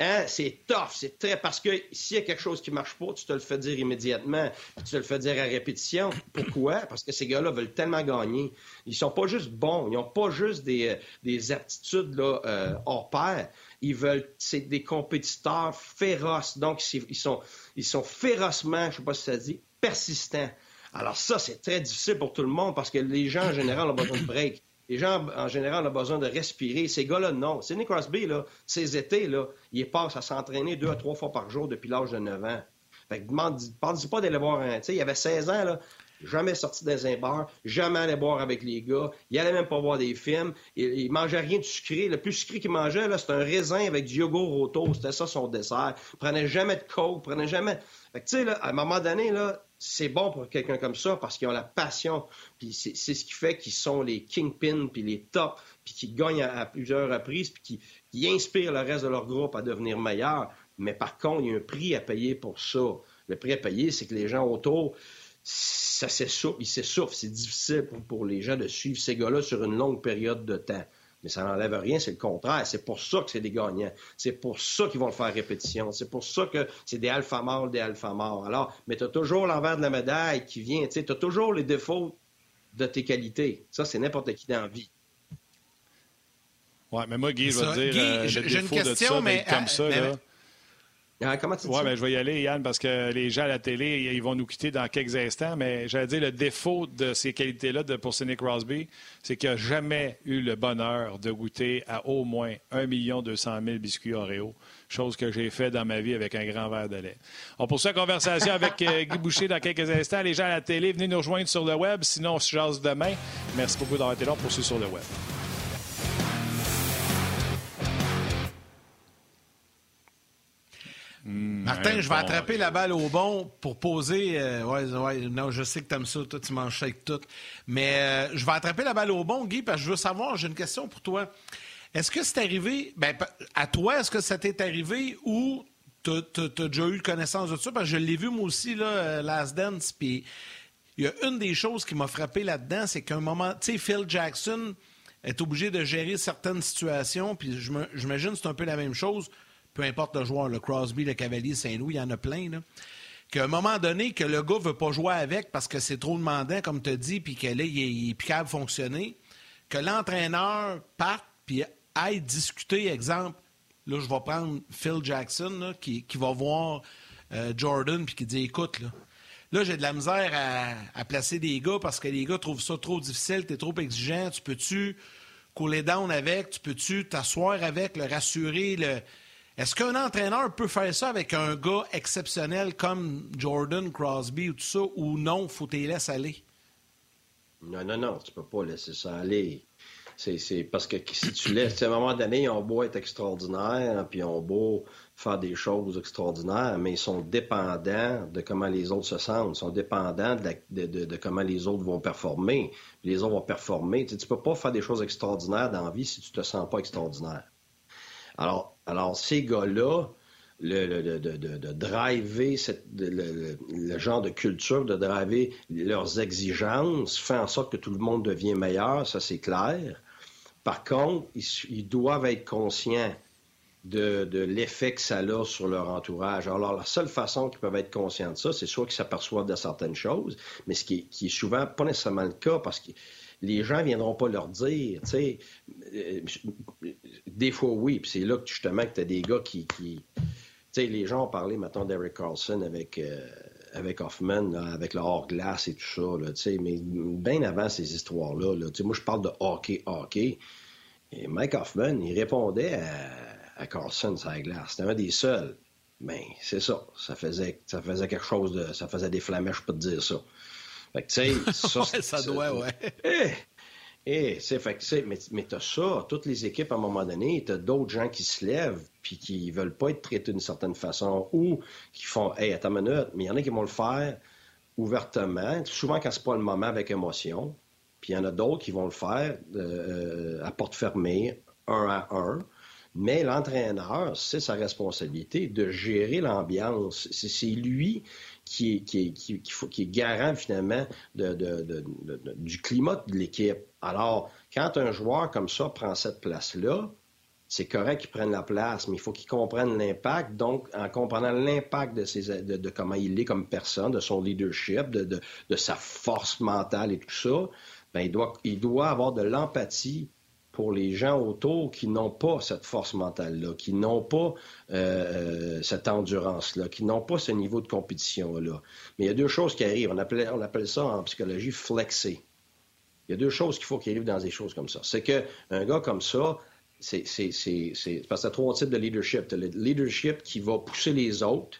Hein? C'est tough, c'est très. Parce que s'il y a quelque chose qui marche pas, tu te le fais dire immédiatement, tu te le fais dire à répétition. Pourquoi? Parce que ces gars-là veulent tellement gagner. Ils sont pas juste bons, ils n'ont pas juste des, des aptitudes là, euh, hors pair. Ils veulent. C'est des compétiteurs féroces. Donc, ils sont, ils sont férocement, je sais pas si ça dit, persistants. Alors ça, c'est très difficile pour tout le monde parce que les gens, en général, ont besoin de break. Les gens, en général, ont besoin de respirer. Ces gars-là, non. Sidney Crosby, là, ces étés, là, il passe à s'entraîner deux à trois fois par jour depuis l'âge de 9 ans. Fait que dis pas d'aller voir un... Il avait 16 ans, jamais sorti dans un jamais allé boire avec les gars, il allait même pas voir des films, il, il mangeait rien de sucré. Le plus sucré qu'il mangeait, c'était un raisin avec du yogourt roto, c'était ça son dessert. Il prenait jamais de coke, prenait jamais... Fait que, tu sais, à un moment donné, là, c'est bon pour quelqu'un comme ça parce qu'ils ont la passion, c'est ce qui fait qu'ils sont les kingpins, puis les tops, puis qui gagnent à, plusieurs reprises, puis qui, inspirent le reste de leur groupe à devenir meilleur. Mais par contre, il y a un prix à payer pour ça. Le prix à payer, c'est que les gens autour, ça ils s'essoufflent. C'est difficile pour les gens de suivre ces gars-là sur une longue période de temps. Mais ça n'enlève rien, c'est le contraire. C'est pour ça que c'est des gagnants. C'est pour ça qu'ils vont le faire répétition. C'est pour ça que c'est des alpha morts, des alpha morts. Alors, mais tu as toujours l'envers de la médaille qui vient. Tu as toujours les défauts de tes qualités. Ça, c'est n'importe qui dans la vie. Oui, mais moi, Guy, je vais dire, euh, j'ai une question, mais comme ça, là, comment tu dis ouais, ben, je vais y aller, Yann, parce que les gens à la télé, ils vont nous quitter dans quelques instants. Mais j'allais dire, le défaut de ces qualités-là de, pour Sidney Crosby, c'est qu'il n'a jamais eu le bonheur de goûter à au moins 1 200 000 biscuits Oreo, chose que j'ai fait dans ma vie avec un grand verre de lait. On poursuit la conversation avec euh, Guy Boucher dans quelques instants. Les gens à la télé, venez nous rejoindre sur le web. Sinon, on se jase demain. Merci beaucoup d'avoir été là. On poursuit sur le web. Hmm, Martin, je vais attraper la balle au bon pour poser. Euh, ouais, ouais, non, je sais que tu aimes ça, toi, tu manges avec tout. Mais euh, je vais attraper la balle au bon, Guy, parce que je veux savoir, j'ai une question pour toi. Est-ce que c'est arrivé, ben, à toi, est-ce que ça t'est arrivé ou tu as, déjà eu connaissance de ça? Parce que je l'ai vu, moi aussi, là, euh, Last Dance, puis il y a une des choses qui m'a frappé là-dedans, c'est qu'à un moment, tu sais, Phil Jackson est obligé de gérer certaines situations, puis j'imagine que c'est un peu la même chose peu importe le joueur, le Crosby, le Cavalier, Saint-Louis, il y en a plein, qu'à un moment donné, que le gars ne veut pas jouer avec parce que c'est trop demandant, comme tu dit, puis qu'il est, il est capable de fonctionner, que l'entraîneur parte puis aille discuter, exemple, là, je vais prendre Phil Jackson, qui, va voir euh, Jordan, puis qui dit, écoute, là, Là, j'ai de la misère à, placer des gars parce que les gars trouvent ça trop difficile, tu es trop exigeant. Tu peux-tu couler down avec? Tu peux-tu t'asseoir avec, le rassurer? Le... Est-ce qu'un entraîneur peut faire ça avec un gars exceptionnel comme Jordan, Crosby ou tout ça, ou non, faut te laisser aller? Non, non, non, tu peux pas laisser ça aller. C'est parce que si tu laisses, à un moment donné, ils ont beau être extraordinaires, puis ils ont beau faire des choses extraordinaires, mais ils sont dépendants de comment les autres se sentent. Ils sont dépendants de, comment les autres vont performer. Les autres vont performer. Tu ne peux pas faire des choses extraordinaires dans la vie si tu te sens pas extraordinaire. Alors, alors ces gars-là, de, driver le, genre de culture, de driver leurs exigences, fait en sorte que tout le monde devient meilleur, ça c'est clair. Par contre, ils, doivent être conscients de, l'effet que ça a sur leur entourage. Alors, la seule façon qu'ils peuvent être conscients de ça, c'est soit qu'ils s'aperçoivent de certaines choses, mais ce qui est, souvent pas nécessairement le cas parce que les gens viendront pas leur dire, tu sais, euh, des fois oui, puis c'est là que justement que tu as des gars qui, tu sais, les gens ont parlé maintenant d'Eric Carlson avec, euh, avec Hoffman, avec le hors-glace et tout ça, là, mais bien avant ces histoires-là, là, moi je parle de hockey, hockey. Et Mike Hoffman, il répondait à, Carlson sur la glace. C'était un des seuls. Mais c'est ça. Ça faisait, ça faisait quelque chose de. Ça faisait des flamèches, je peux te dire ça. Fait que, tu sais, ça, ça doit, ouais. Eh, eh, c'est fait que, mais, mais t'as ça, toutes les équipes à un moment donné, t'as d'autres gens qui se lèvent puis qui veulent pas être traités d'une certaine façon ou qui font, hey, attends une minute, mais il y en a qui vont le faire ouvertement, souvent quand c'est pas le moment avec émotion, puis il y en a d'autres qui vont le faire euh, à porte fermée, un à un. Mais l'entraîneur, c'est sa responsabilité de gérer l'ambiance. C'est lui qui est, garant finalement du climat de l'équipe. Alors, quand un joueur comme ça prend cette place-là, c'est correct qu'il prenne la place, mais il faut qu'il comprenne l'impact. Donc, en comprenant l'impact de, de, comment il est comme personne, de son leadership, de, de sa force mentale et tout ça, doit, il doit avoir de l'empathie pour les gens autour qui n'ont pas cette force mentale-là, qui n'ont pas euh, euh, cette endurance-là, qui n'ont pas ce niveau de compétition-là. Mais il y a deux choses qui arrivent. On appelle, ça en psychologie flexer. Il y a deux choses qu'il faut qu'il arrive dans des choses comme ça. C'est qu'un gars comme ça, c'est parce que y a trois types de leadership. Tu le leadership qui va pousser les autres,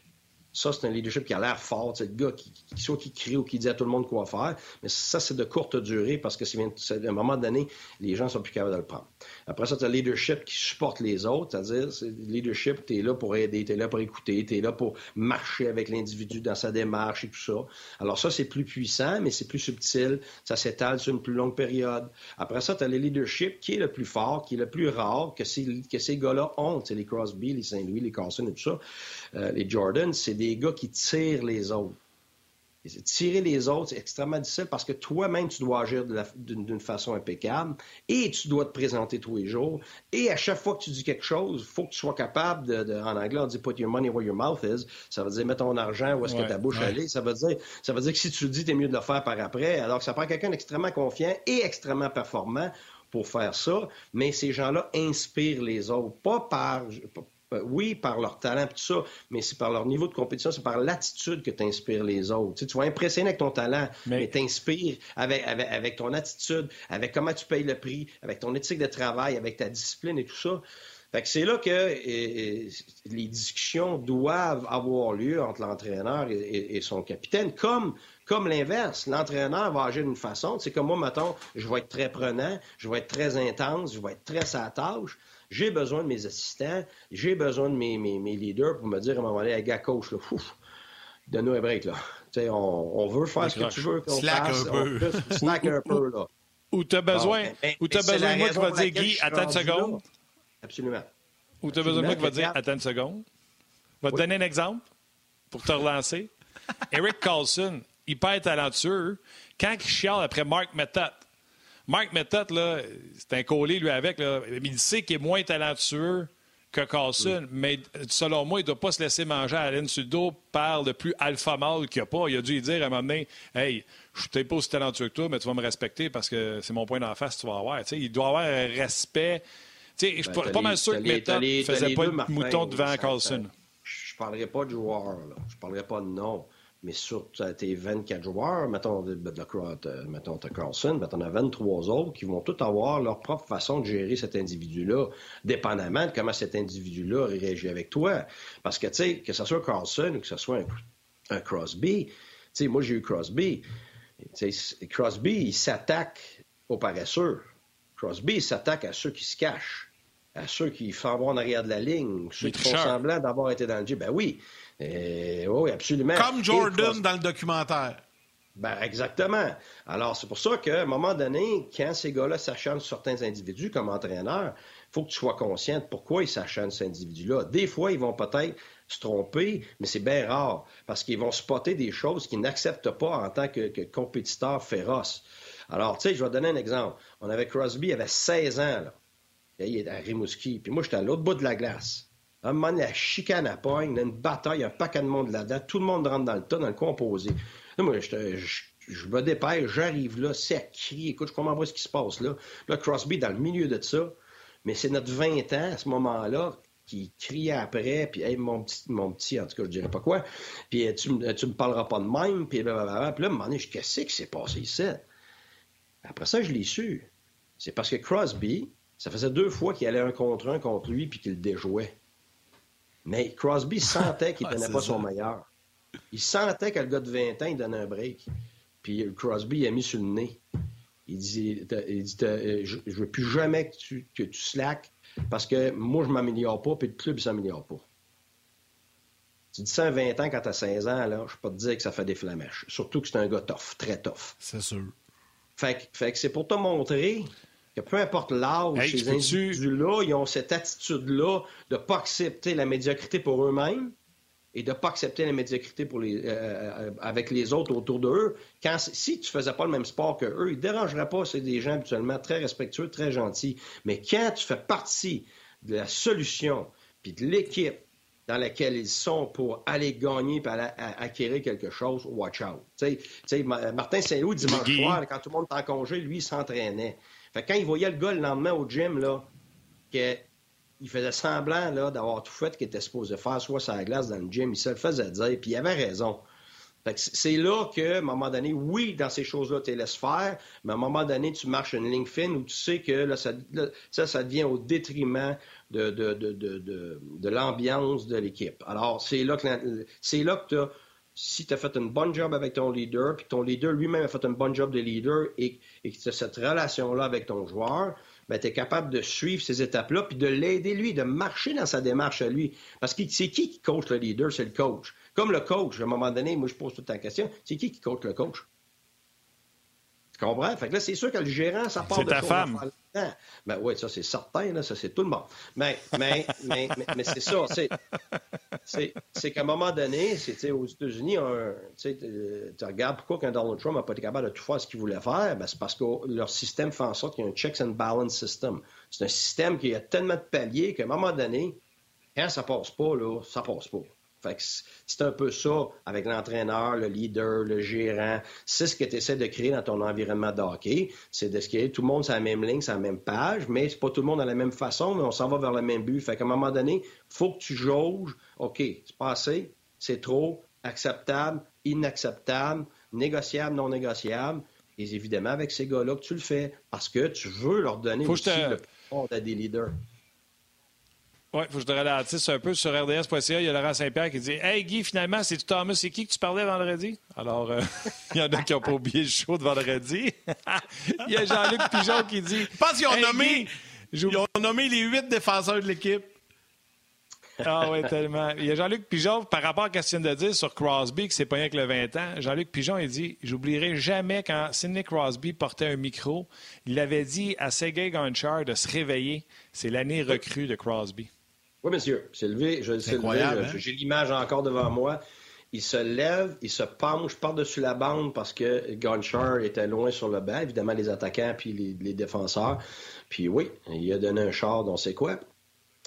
ça, c'est un leadership qui a l'air fort. C'est le gars qui, soit qui crie ou qui dit à tout le monde quoi faire. Mais ça, c'est de courte durée parce que c'est un moment donné, les gens sont plus capables de le prendre. Après ça, tu as le leadership qui supporte les autres. C'est-à-dire, c'est leadership, tu es là pour aider, tu es là pour écouter, tu es là pour marcher avec l'individu dans sa démarche et tout ça. Alors ça, c'est plus puissant, mais c'est plus subtil. Ça s'étale sur une plus longue période. Après ça, tu as le leadership qui est le plus fort, qui est le plus rare que ces, que ces gars-là ont. C'est les Crosby, les Saint-Louis, les Carson et tout ça. Euh, les Jordan, c'est des gars qui tirent les autres. tirer les autres, c'est extrêmement difficile parce que toi-même, tu dois agir d'une façon impeccable et tu dois te présenter tous les jours. Et à chaque fois que tu dis quelque chose, il faut que tu sois capable de, en anglais, on dit put your money where your mouth is. Ça veut dire mettre ton argent où est-ce que ta bouche allait. Ça veut dire, ça veut dire que si tu le dis, es mieux de le faire par après. Alors que ça prend quelqu'un d'extrêmement confiant et extrêmement performant pour faire ça. Mais ces gens-là inspirent les autres, pas par, oui, par leur talent, tout ça, mais c'est par leur niveau de compétition, c'est par l'attitude que tu inspires les autres. Tu, vas impressionner avec ton talent, mais, tu inspires avec, avec, ton attitude, avec comment tu payes le prix, avec ton éthique de travail, avec ta discipline et tout ça. Fait que c'est là que les discussions doivent avoir lieu entre l'entraîneur et, son capitaine, comme, comme l'inverse. L'entraîneur va agir d'une façon. C'est comme moi, mettons, je vais être très prenant, je vais être très intense, je vais être très à tâche. J'ai besoin de mes assistants, j'ai besoin de mes, mes, leaders pour me dire à un moment donné, hey, gars, coach, là, donne-nous un break, là. on, on veut faire ce que tu veux qu'on fasse. Un peu. slack un peu, là. Ou tu as besoin, ben, ou as besoin de moi qui va dire, Guy, attends une seconde. Absolument. Ou tu as besoin de moi qui va dire, attends une seconde. Je vais te donner un exemple pour te relancer. Eric Carlson, hyper talentueux, quand il chiale après Mark Method, Mark Method, là, c'est un collé, lui, avec. Là. Il sait qu'il est moins talentueux que Carlson, mais selon moi, il ne doit pas se laisser manger à Alain sur par le plus alpha mâle qu'il n'y a pas. Il a dû lui dire à un moment donné Hey, je suis peut-être pas aussi talentueux que toi, mais tu vas me respecter parce que c'est mon point d'en face, tu vas avoir. il doit avoir un respect. je suis ben, pas mal sûr que Method ne faisait pas de mouton devant Carlson. Je ne parlerai pas de joueur, là. je ne parlerai pas de nom. Mais sur tes 24 joueurs, mettons, de, mettons Carlson, ben, t'en as 23 autres qui vont tous avoir leur propre façon de gérer cet individu-là, dépendamment de comment cet individu-là réagit avec toi. Parce que, tu sais, que ce soit Carlson ou que ce soit un, Crosby, tu sais, moi, j'ai eu Crosby. Crosby, il s'attaque aux paresseux. Crosby, il s'attaque à ceux qui se cachent, à ceux qui font en arrière de la ligne, ceux qui font semblant d'avoir été dans le jeu. Ben oui, euh, oui, absolument. Comme Jordan dans le documentaire. Ben, exactement. Alors, c'est pour ça qu'à un moment donné, quand ces gars-là s'acharnent sur certains individus comme entraîneurs, il faut que tu sois conscient de pourquoi ils s'acharnent ces individus-là. Des fois, ils vont peut-être se tromper, mais c'est bien rare parce qu'ils vont spotter des choses qu'ils n'acceptent pas en tant que, que compétiteur féroce. Alors, tu sais, je vais donner un exemple. On avait Crosby, il avait 16 ans, là. Il est à Rimouski. Puis moi, j'étais à l'autre bout de la glace. Un moment donné, la chicane à pogne, une bataille, un paquet de monde là-dedans. Tout le monde rentre dans le tas, dans le composé. Là, moi, je, je, me dépêche, j'arrive là, c'est à crier. Écoute, je comprends pas ce qui se passe là. Là, Crosby, dans le milieu de ça. Mais c'est notre 20 ans, à ce moment-là, qui criait après, puis hey, mon petit, mon petit, en tout cas, je dirais pas quoi, puis tu, tu me parleras pas de même, puis blablabla. Puis là, à un moment donné, qu'est-ce qui s'est passé ici? Après ça, je l'ai su. C'est parce que Crosby, ça faisait deux fois qu'il allait un contre un contre lui, puis qu'il le déjouait. Mais Crosby sentait qu'il ne tenait pas son meilleur. Il sentait que le gars de 20 ans, il donnait un break. Puis Crosby a mis sur le nez. Il dit, euh, je ne veux plus jamais que tu, que tu slack parce que moi, je ne m'améliore pas, puis le club ne s'améliore pas. Tu dis ça à 20 ans quand tu as 16 ans, là, je peux pas te dire que ça fait des flamèches. Surtout que c'est un gars tough, très tough. C'est sûr. Fait, fait que c'est pour te montrer que peu importe l'âge, ces individus-là, ils ont cette attitude-là de ne pas accepter la médiocrité pour eux-mêmes et de ne pas accepter la médiocrité pour les, euh, euh, avec les autres autour d'eux. Quand, si tu faisais pas le même sport que eux, ils ne dérangeraient pas. C'est des gens habituellement très respectueux, très gentils. Mais quand tu fais partie de la solution puis de l'équipe dans laquelle ils sont pour aller gagner et acquérir quelque chose, watch out. Martin Saint-Loup, dimanche soir, quand tout le monde est en congé, lui, il s'entraînait. Fait quand il voyait le gars le lendemain au gym, là, qu'il faisait semblant là, d'avoir tout fait qu'il était supposé faire, soit sur la glace dans le gym, il se le faisait dire, puis il avait raison. Fait c'est là que, à un moment donné, oui, dans ces choses-là, tu les laisses faire, mais à un moment donné, tu marches une ligne fine où tu sais que là, ça, ça, ça devient au détriment de, de, de, de l'ambiance de l'équipe. Alors, c'est là que c'est là que tu as si tu as fait une bonne job avec ton leader, puis ton leader lui-même a fait une bonne job de leader et, et que tu as cette relation-là avec ton joueur, ben, tu es capable de suivre ces étapes-là, puis de l'aider lui, de marcher dans sa démarche à lui. Parce que c'est qui qui coach le leader? C'est le coach. Comme le coach, à un moment donné, moi je pose toute la question, c'est qui qui coach le coach? Tu comprends? Fait que là, c'est sûr que le gérant, ça part de ta femme. Ben oui, ça c'est certain, là, ça c'est tout le monde. Mais, mais, mais, mais, c'est ça. C'est qu'à un moment donné, aux États-Unis, tu regardes pourquoi qu'un Donald Trump n'a pas été capable de tout faire ce qu'il voulait faire, ben, c'est parce que leur système fait en sorte qu'il y a un checks and balance system. C'est un système qui a tellement de paliers qu'à un moment donné, quand ça passe pas, là, ça passe pas. Fait que c'est un peu ça avec l'entraîneur, le leader, le gérant. C'est ce que tu essaies de créer dans ton environnement de hockey. C'est de ce qui tout le monde sur la même ligne, sur la même page, mais c'est pas tout le monde à la même façon, mais on s'en va vers le même but. Fait qu'à un moment donné, faut que tu jauges. OK, c'est pas assez, c'est trop, acceptable, inacceptable, négociable, non négociable. Et évidemment, avec ces gars-là que tu le fais parce que tu veux leur donner aussi le pouvoir des leaders. Oui, il faut que je te ralentisse un peu sur RDS.ca. Il y a Laurent Saint-Pierre qui dit Hey Guy, finalement, c'est Thomas, c'est qui que tu parlais vendredi? Alors, euh, il y en a qui n'ont pas oublié le show de vendredi. il y a Jean-Luc Pigeon qui dit Je pense qu'ils ont, nommé, ils ont nommé les huit défenseurs de l'équipe. Ah oui, tellement. Il y a Jean-Luc Pigeon, par rapport à ce de dire sur Crosby, que c'est pas rien que le 20 ans. Jean-Luc Pigeon, il dit J'oublierai jamais quand Sidney Crosby portait un micro, il avait dit à Sergei Gonchar de se réveiller. C'est l'année recrue de Crosby. Oui, monsieur. C'est levé. Je sais hein? J'ai l'image encore devant moi. Il se lève, il se penche par-dessus la bande parce que Gunshar était loin sur le banc, évidemment les attaquants puis les, défenseurs. Puis oui, il a donné un char, on sait quoi.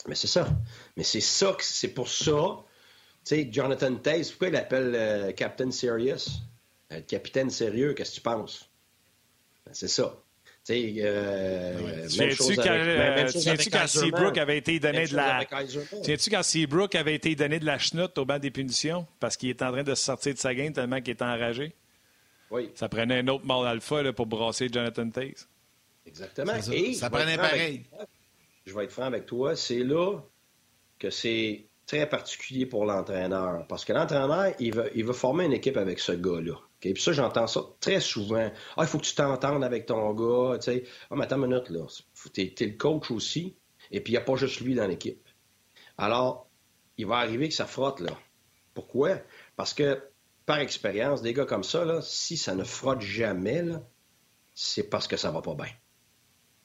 Mais c'est ça. Mais c'est ça, c'est pour ça. Tu sais, Jonathan Taze, pourquoi il appelle euh, Captain Serious? Euh, capitaine sérieux, qu'est-ce que tu penses? Ben, c'est ça. Euh, Tiens-tu quand, Seabrook avait été donné de la. Tiens-tu quand Seabrook avait été donné de la chenoute au banc des punitions? Parce qu'il est en train de se sortir de sa game tellement qu'il est enragé? Oui. Ça prenait un autre mort alpha pour brasser Jonathan Taze. Exactement. Ça, Et ça prenait pareil. je vais être franc avec toi, c'est là que c'est très particulier pour l'entraîneur. Parce que l'entraîneur, il veut, il veut former une équipe avec ce gars-là. Puis ça, j'entends ça très souvent. Ah, il faut que tu t'entendes avec ton gars. Tu sais. Ah, mais attends une minute, là. T'es es le coach aussi. Et puis, il n'y a pas juste lui dans l'équipe. Alors, il va arriver que ça frotte, là. Pourquoi? Parce que, par expérience, des gars comme ça, là, si ça ne frotte jamais, c'est parce que ça va pas bien.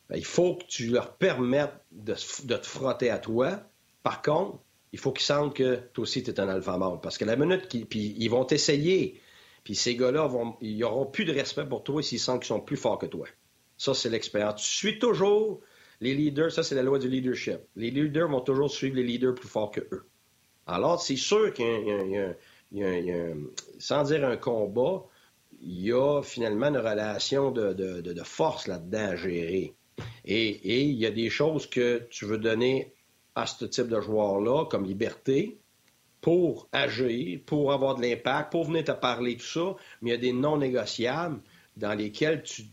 Ben, il faut que tu leur permettes de, de te frotter à toi. Par contre, il faut qu'ils sentent que toi aussi, tu es un alpha. Parce que la minute qu'ils puis ils vont t'essayer puis ces gars-là, vont, ils n'auront plus de respect pour toi s'ils sentent qu'ils sont plus forts que toi. Ça, c'est l'expérience. Tu suis toujours les leaders. Ça, c'est la loi du leadership. Les leaders vont toujours suivre les leaders plus forts que eux. Alors, c'est sûr qu'il y, a, sans dire un combat, il y a finalement une relation de, force là-dedans à gérer. Et, et, il y a des choses que tu veux donner à ce type de joueur-là, comme liberté, pour agir, pour avoir de l'impact, pour venir te parler, tout ça, mais il y a des non négociables dans lesquels tu,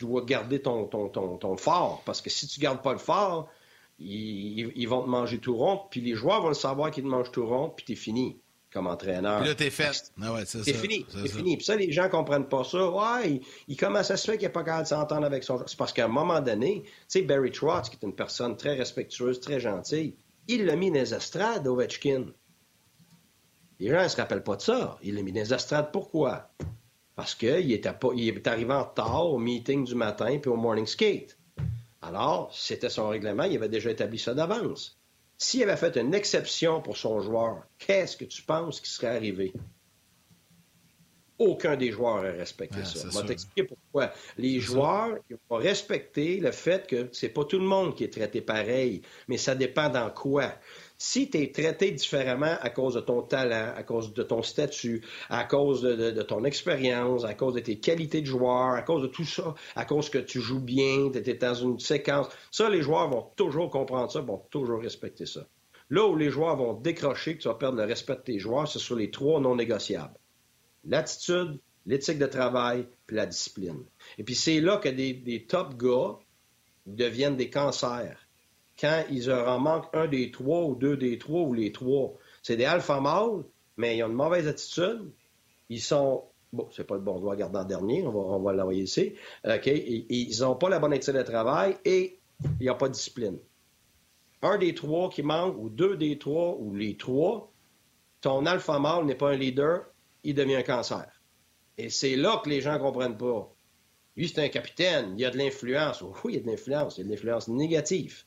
dois garder ton, ton, ton, fort. Parce que si tu ne gardes pas le fort, ils, vont te manger tout rond, puis les joueurs vont le savoir qu'ils te mangent tout rond, puis es fini comme entraîneur. Puis là, t'es fait. Ah ouais, c'est fini. C'est fini. Puis ça, les gens comprennent pas ça. Ouais, il, commence à se faire qu'il n'est pas capable de s'entendre avec son C'est parce qu'à un moment donné, tu sais, Barry Trotz, qui est une personne très respectueuse, très gentille, il l'a mis dans les estrades, Ovechkin. Les gens ne se rappellent pas de ça. Il l'a mis dans les estrades. Pourquoi? Parce qu'il était pas, il est arrivé en retard au meeting du matin puis au morning skate. Alors, c'était son règlement, il avait déjà établi ça d'avance. S'il avait fait une exception pour son joueur, qu'est-ce que tu penses qui serait arrivé? Aucun des joueurs aurait respecté ça. Je vais t'expliquer pourquoi. Les joueurs vont respecter le fait que c'est pas tout le monde qui est traité pareil, mais ça dépend dans quoi. Si tu es traité différemment à cause de ton talent, à cause de ton statut, à cause de, ton expérience, à cause de tes qualités de joueur, à cause de tout ça, à cause que tu joues bien, tu es dans une séquence, ça, les joueurs vont toujours comprendre ça, vont toujours respecter ça. Là où les joueurs vont décrocher, que tu vas perdre le respect de tes joueurs, c'est sur les trois non négociables. L'attitude, l'éthique de travail, puis la discipline. Et puis c'est là que des, des top gars deviennent des cancers quand ils en manquent un des trois ou deux des trois ou les trois. C'est des alpha mâles, mais ils ont une mauvaise attitude. Ils sont. Bon, c'est pas le bon, doigt garder dernier, on va, l'envoyer ici. OK? Ils n'ont pas la bonne attitude de travail et il n'y a pas de discipline. Un des trois qui manque, ou deux des trois, ou les trois, ton alpha mâle n'est pas un leader, il devient un cancer. Et c'est là que les gens ne comprennent pas. Lui, c'est un capitaine, il y a de l'influence. Oui, il y a de l'influence, il y a de l'influence négative.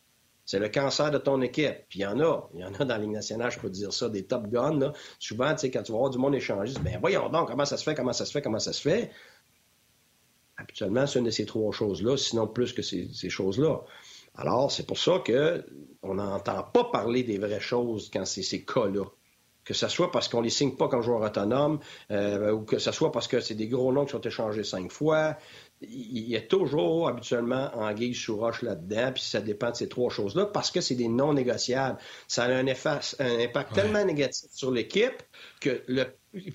C'est le cancer de ton équipe. Puis il y en a. Il y en a dans la Ligue nationale, je peux dire ça, des top guns. Souvent, tu sais, quand tu vas voir du monde échanger, ben voyons donc, comment ça se fait, comment ça se fait, comment ça se fait? Habituellement, c'est une de ces trois choses-là, sinon plus que ces, choses-là. Alors, c'est pour ça qu'on n'entend pas parler des vraies choses quand c'est ces cas-là. Que ce soit parce qu'on les signe pas comme joueur autonome, euh, ou que ce soit parce que c'est des gros noms qui sont échangés cinq fois, il y a toujours habituellement anguille sous roche là-dedans, puis ça dépend de ces trois choses-là, parce que c'est des non négociables. Ça a un, un impact tellement négatif sur l'équipe que le,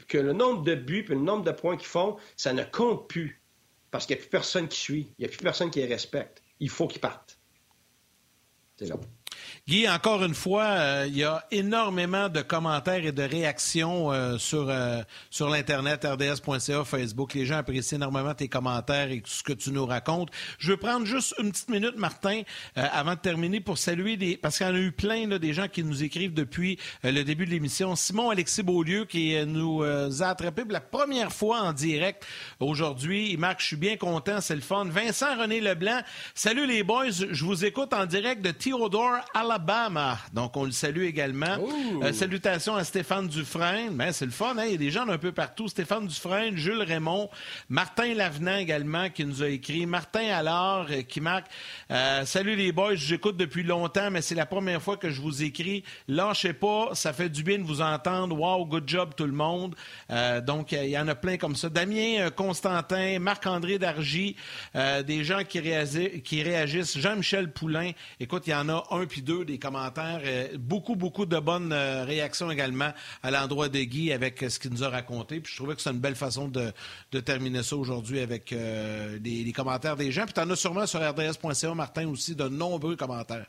que le nombre de buts et le nombre de points qu'ils font, ça ne compte plus. Parce qu'il n'y a plus personne qui suit, il n'y a plus personne qui les respecte. Il faut qu'ils partent. C'est là. Guy, encore une fois, euh, il y a énormément de commentaires et de réactions euh, sur, euh, sur l'Internet, rds.ca, Facebook. Les gens apprécient énormément tes commentaires et ce que tu nous racontes. Je veux prendre juste une petite minute, Martin, avant de terminer, pour saluer des... Parce qu'il y en a eu plein, là, des gens qui nous écrivent depuis le début de l'émission. Simon Alexis Beaulieu, qui nous a attrapés pour la première fois en direct aujourd'hui. Il marque, je suis bien content, c'est le fun. Vincent René Leblanc, salut les boys, je vous écoute en direct de Theodore, Alabama Alabama. Donc, on le salue également. Euh, salutations à Stéphane Dufresne. Ben, c'est le fun, hein? il y a des gens d'un peu partout. Stéphane Dufresne, Jules Raymond, Martin Lavenant également qui nous a écrit, Martin Allard euh, qui marque euh, Salut les boys, j'écoute depuis longtemps, mais c'est la première fois que je vous écris. Lâchez pas, ça fait du bien de vous entendre. Wow, good job tout le monde. donc, il y en a plein comme ça. Damien Constantin, Marc-André Dargy, des gens qui, qui réagissent. Jean-Michel Poulain, écoute, il y en a un puis deux des commentaires. Euh, beaucoup, beaucoup de bonnes euh, réactions également à l'endroit de Guy avec euh, ce qu'il nous a raconté. Puis je trouvais que c'est une belle façon de, terminer ça aujourd'hui avec les, commentaires des gens. Puis tu en as sûrement sur rds.ca, Martin, aussi de nombreux commentaires.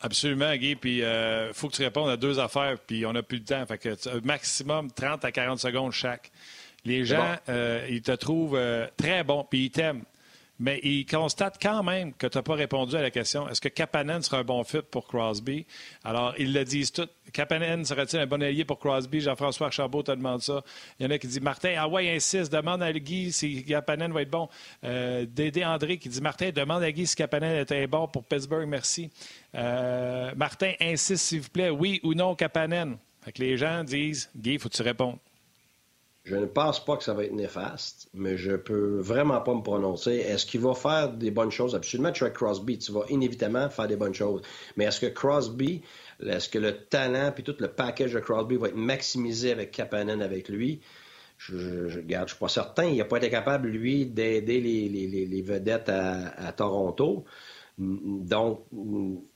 Absolument, Guy. Puis il faut que tu répondes à deux affaires, puis on n'a plus de temps. Fait que maximum 30 à 40 secondes chaque. Les gens, ils te trouvent très bon, puis ils t'aiment mais il constate quand même que tu n'as pas répondu à la question est-ce que Kapanen sera un bon fit pour Crosby? Alors, ils le disent tous. Kapanen serait-il un bon allié pour Crosby? Jean-François Chabot te demande ça. Il y en a qui disent Martin, ah ouais, insiste, demande à Guy si Kapanen va être bon. Euh, Dédé André qui dit Martin, demande à Guy si Kapanen est bon pour Pittsburgh, merci. Euh, Martin, insiste s'il vous plaît, oui ou non Kapanen? Fait que les gens disent Guy, faut que tu répondes. Je ne pense pas que ça va être néfaste, mais je peux vraiment pas me prononcer. Est-ce qu'il va faire des bonnes choses? Absolument, tu Crosby, tu vas inévitablement faire des bonnes choses. Mais est-ce que Crosby, est-ce que le talent puis tout le package de Crosby va être maximisé avec Kapanen avec lui? Je, je, je, suis pas certain. Il n'a pas été capable, lui, d'aider les, vedettes à Toronto. Donc,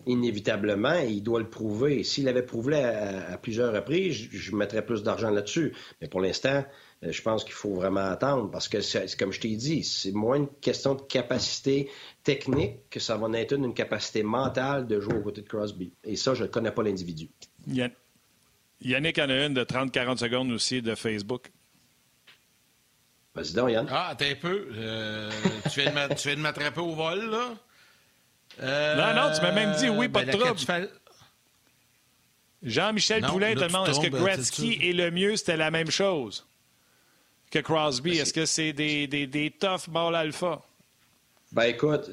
inévitablement, il doit le prouver. S'il avait prouvé à, plusieurs reprises, je, mettrais plus d'argent là-dessus. Mais pour l'instant, euh, je pense qu'il faut vraiment attendre parce que, c'est, comme je t'ai dit, c'est moins une question de capacité technique que ça va être une, capacité mentale de jouer aux côtés de Crosby. Et ça, je ne connais pas l'individu. Yannick en a une de 30-40 secondes aussi de Facebook. Vas-y donc, Yann. Ah, t'es un peu. Euh, tu viens de m'attraper au vol, là? Non, non, tu m'as même dit oui, pas ben, de trouble. Jean-Michel Poulain te demande est-ce que Gretzky est le mieux C'était la même chose que Crosby. Ben, est-ce que c'est des, des, des tough ball alpha? Ben écoute,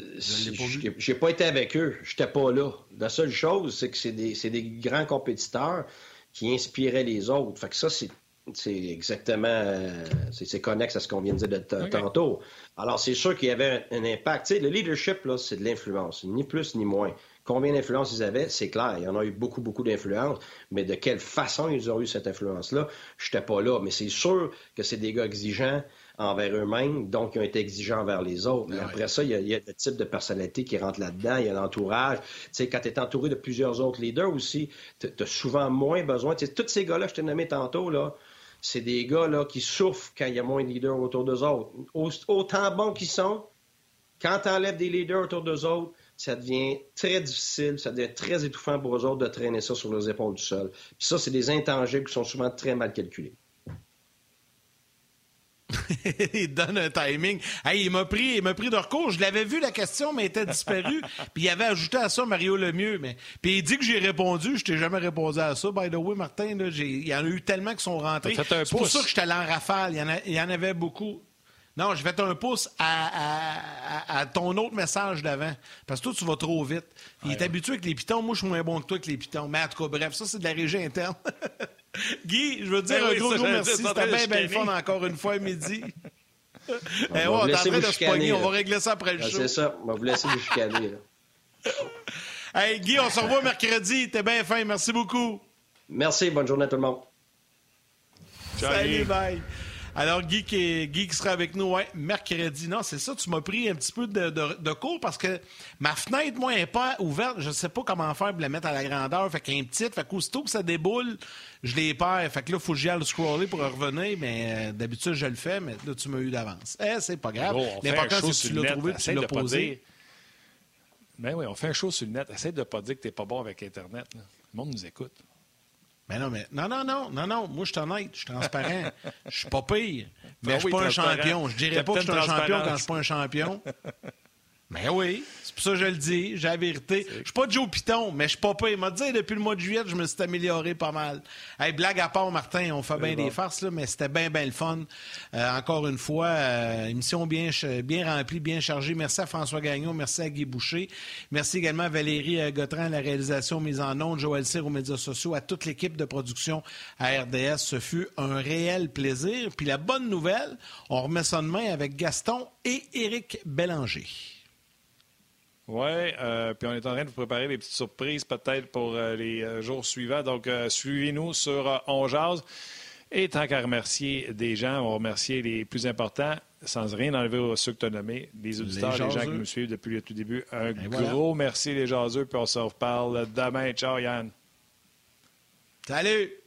j'ai pas été avec eux, j'étais pas là. La seule chose, c'est que c'est des, des, grands compétiteurs qui inspiraient les autres. Fait que ça, c'est c'est exactement, euh, c'est connexe à ce qu'on vient de dire de tantôt. Alors, c'est sûr qu'il y avait un, impact. le leadership, là, c'est de l'influence, ni plus ni moins. Combien d'influence ils avaient, c'est clair. Il y en a eu beaucoup, beaucoup d'influence, mais de quelle façon ils ont eu cette influence-là, je n'étais pas là. Mais c'est sûr que c'est des gars exigeants envers eux-mêmes, donc ils ont été exigeants envers les autres. Mais après ça, il y, a, il y, a, le type de personnalité qui rentre là-dedans, il y a l'entourage. Tu sais, quand tu es entouré de plusieurs autres leaders aussi, tu as souvent moins besoin. Tous ces gars-là, je t'ai nommé tantôt, là, c'est des gars là, qui souffrent quand il y a moins de leaders autour d'eux autres. Autant bons qu'ils sont, quand tu enlèves des leaders autour d'eux autres, ça devient très difficile, ça devient très étouffant pour eux autres de traîner ça sur leurs épaules du sol. Puis ça, c'est des intangibles qui sont souvent très mal calculés. il donne un timing. Hey, il m'a pris, il m'a pris de recours. Je l'avais vu la question, mais elle était disparue. puis il avait ajouté à ça Mario Lemieux. Mais puis il dit que j'ai répondu. Je t'ai jamais répondu à ça. By the way, Martin, là, il y en a eu tellement qui sont rentrés. C'est pour ça que je allé en rafale. Il y, en il y en avait beaucoup. Non, je vais un pouce à, ton autre message d'avant. Parce que toi, tu vas trop vite. Il est habitué avec les pitons. Moi, je suis moins bon que toi avec les pitons. Mais en tout cas, bref, ça, c'est de la régie interne. Guy, je veux te dire ben un gros, gros merci. C'était bien, bien fun encore une fois à midi. On, eh, on, est en train de se pogner. On va régler ça après le ah, show. C'est ça. On va vous laisser vous chicaner. hey, Guy, on se revoit mercredi. T'es bien fin. Merci beaucoup. Merci. Bonne journée à tout le monde. Salut, bye. Alors, Guy qui, Guy qui sera avec nous ouais, mercredi. Non, c'est ça, tu m'as pris un petit peu de, de, cours parce que ma fenêtre, moi, n'est pas ouverte. Je ne sais pas comment faire pour la mettre à la grandeur. Fait qu'un petit, fait qu'aussitôt que ça déboule, je les perds. Fait que là, il faut que j'y aille scroller pour revenir. Mais euh, d'habitude, je le fais, mais là, tu m'as eu d'avance. Eh, c'est pas grave. L'important, c'est que tu l'as trouvé tu l'as posé. Ben oui, on fait un show sur le net. Essaye de ne pas dire que tu n'es pas bon avec Internet. Le monde nous écoute. Mais non, mais non, non, non, non, non. Moi, je suis honnête, je suis transparent. Je suis pas pire. Mais ben je suis pas un champion. Je dirais pas que je suis un champion quand je suis pas un champion. Ben oui, c'est pour ça que je le dis, j'ai la vérité. Je suis pas Joe Piton, mais je suis pas Il m'a dit depuis le mois de juillet, je me suis amélioré pas mal. Hey, blague à part, Martin, on fait bien des farces, là, mais c'était bien, bien le fun. Euh, encore une fois, euh, émission bien, bien remplie, bien chargée. Merci à François Gagnon, merci à Guy Boucher. Merci également à Valérie euh, Gautran à la réalisation mise en ondes, Joël Cyr aux médias sociaux, à toute l'équipe de production à RDS. Ce fut un réel plaisir. Puis la bonne nouvelle, on remet ça demain avec Gaston et Éric Bélanger. Oui, euh, puis on est en train de vous préparer des petites surprises peut-être pour euh, les euh, jours suivants. Donc, suivez-nous sur On Et tant qu'à remercier des gens, on va remercier les plus importants, sans rien enlever aux ceux que tu as nommés, des auditeurs, les, gens qui nous suivent depuis le tout début. Un gros merci les jaseux, puis on se reparle demain. Ciao Yann. Salut!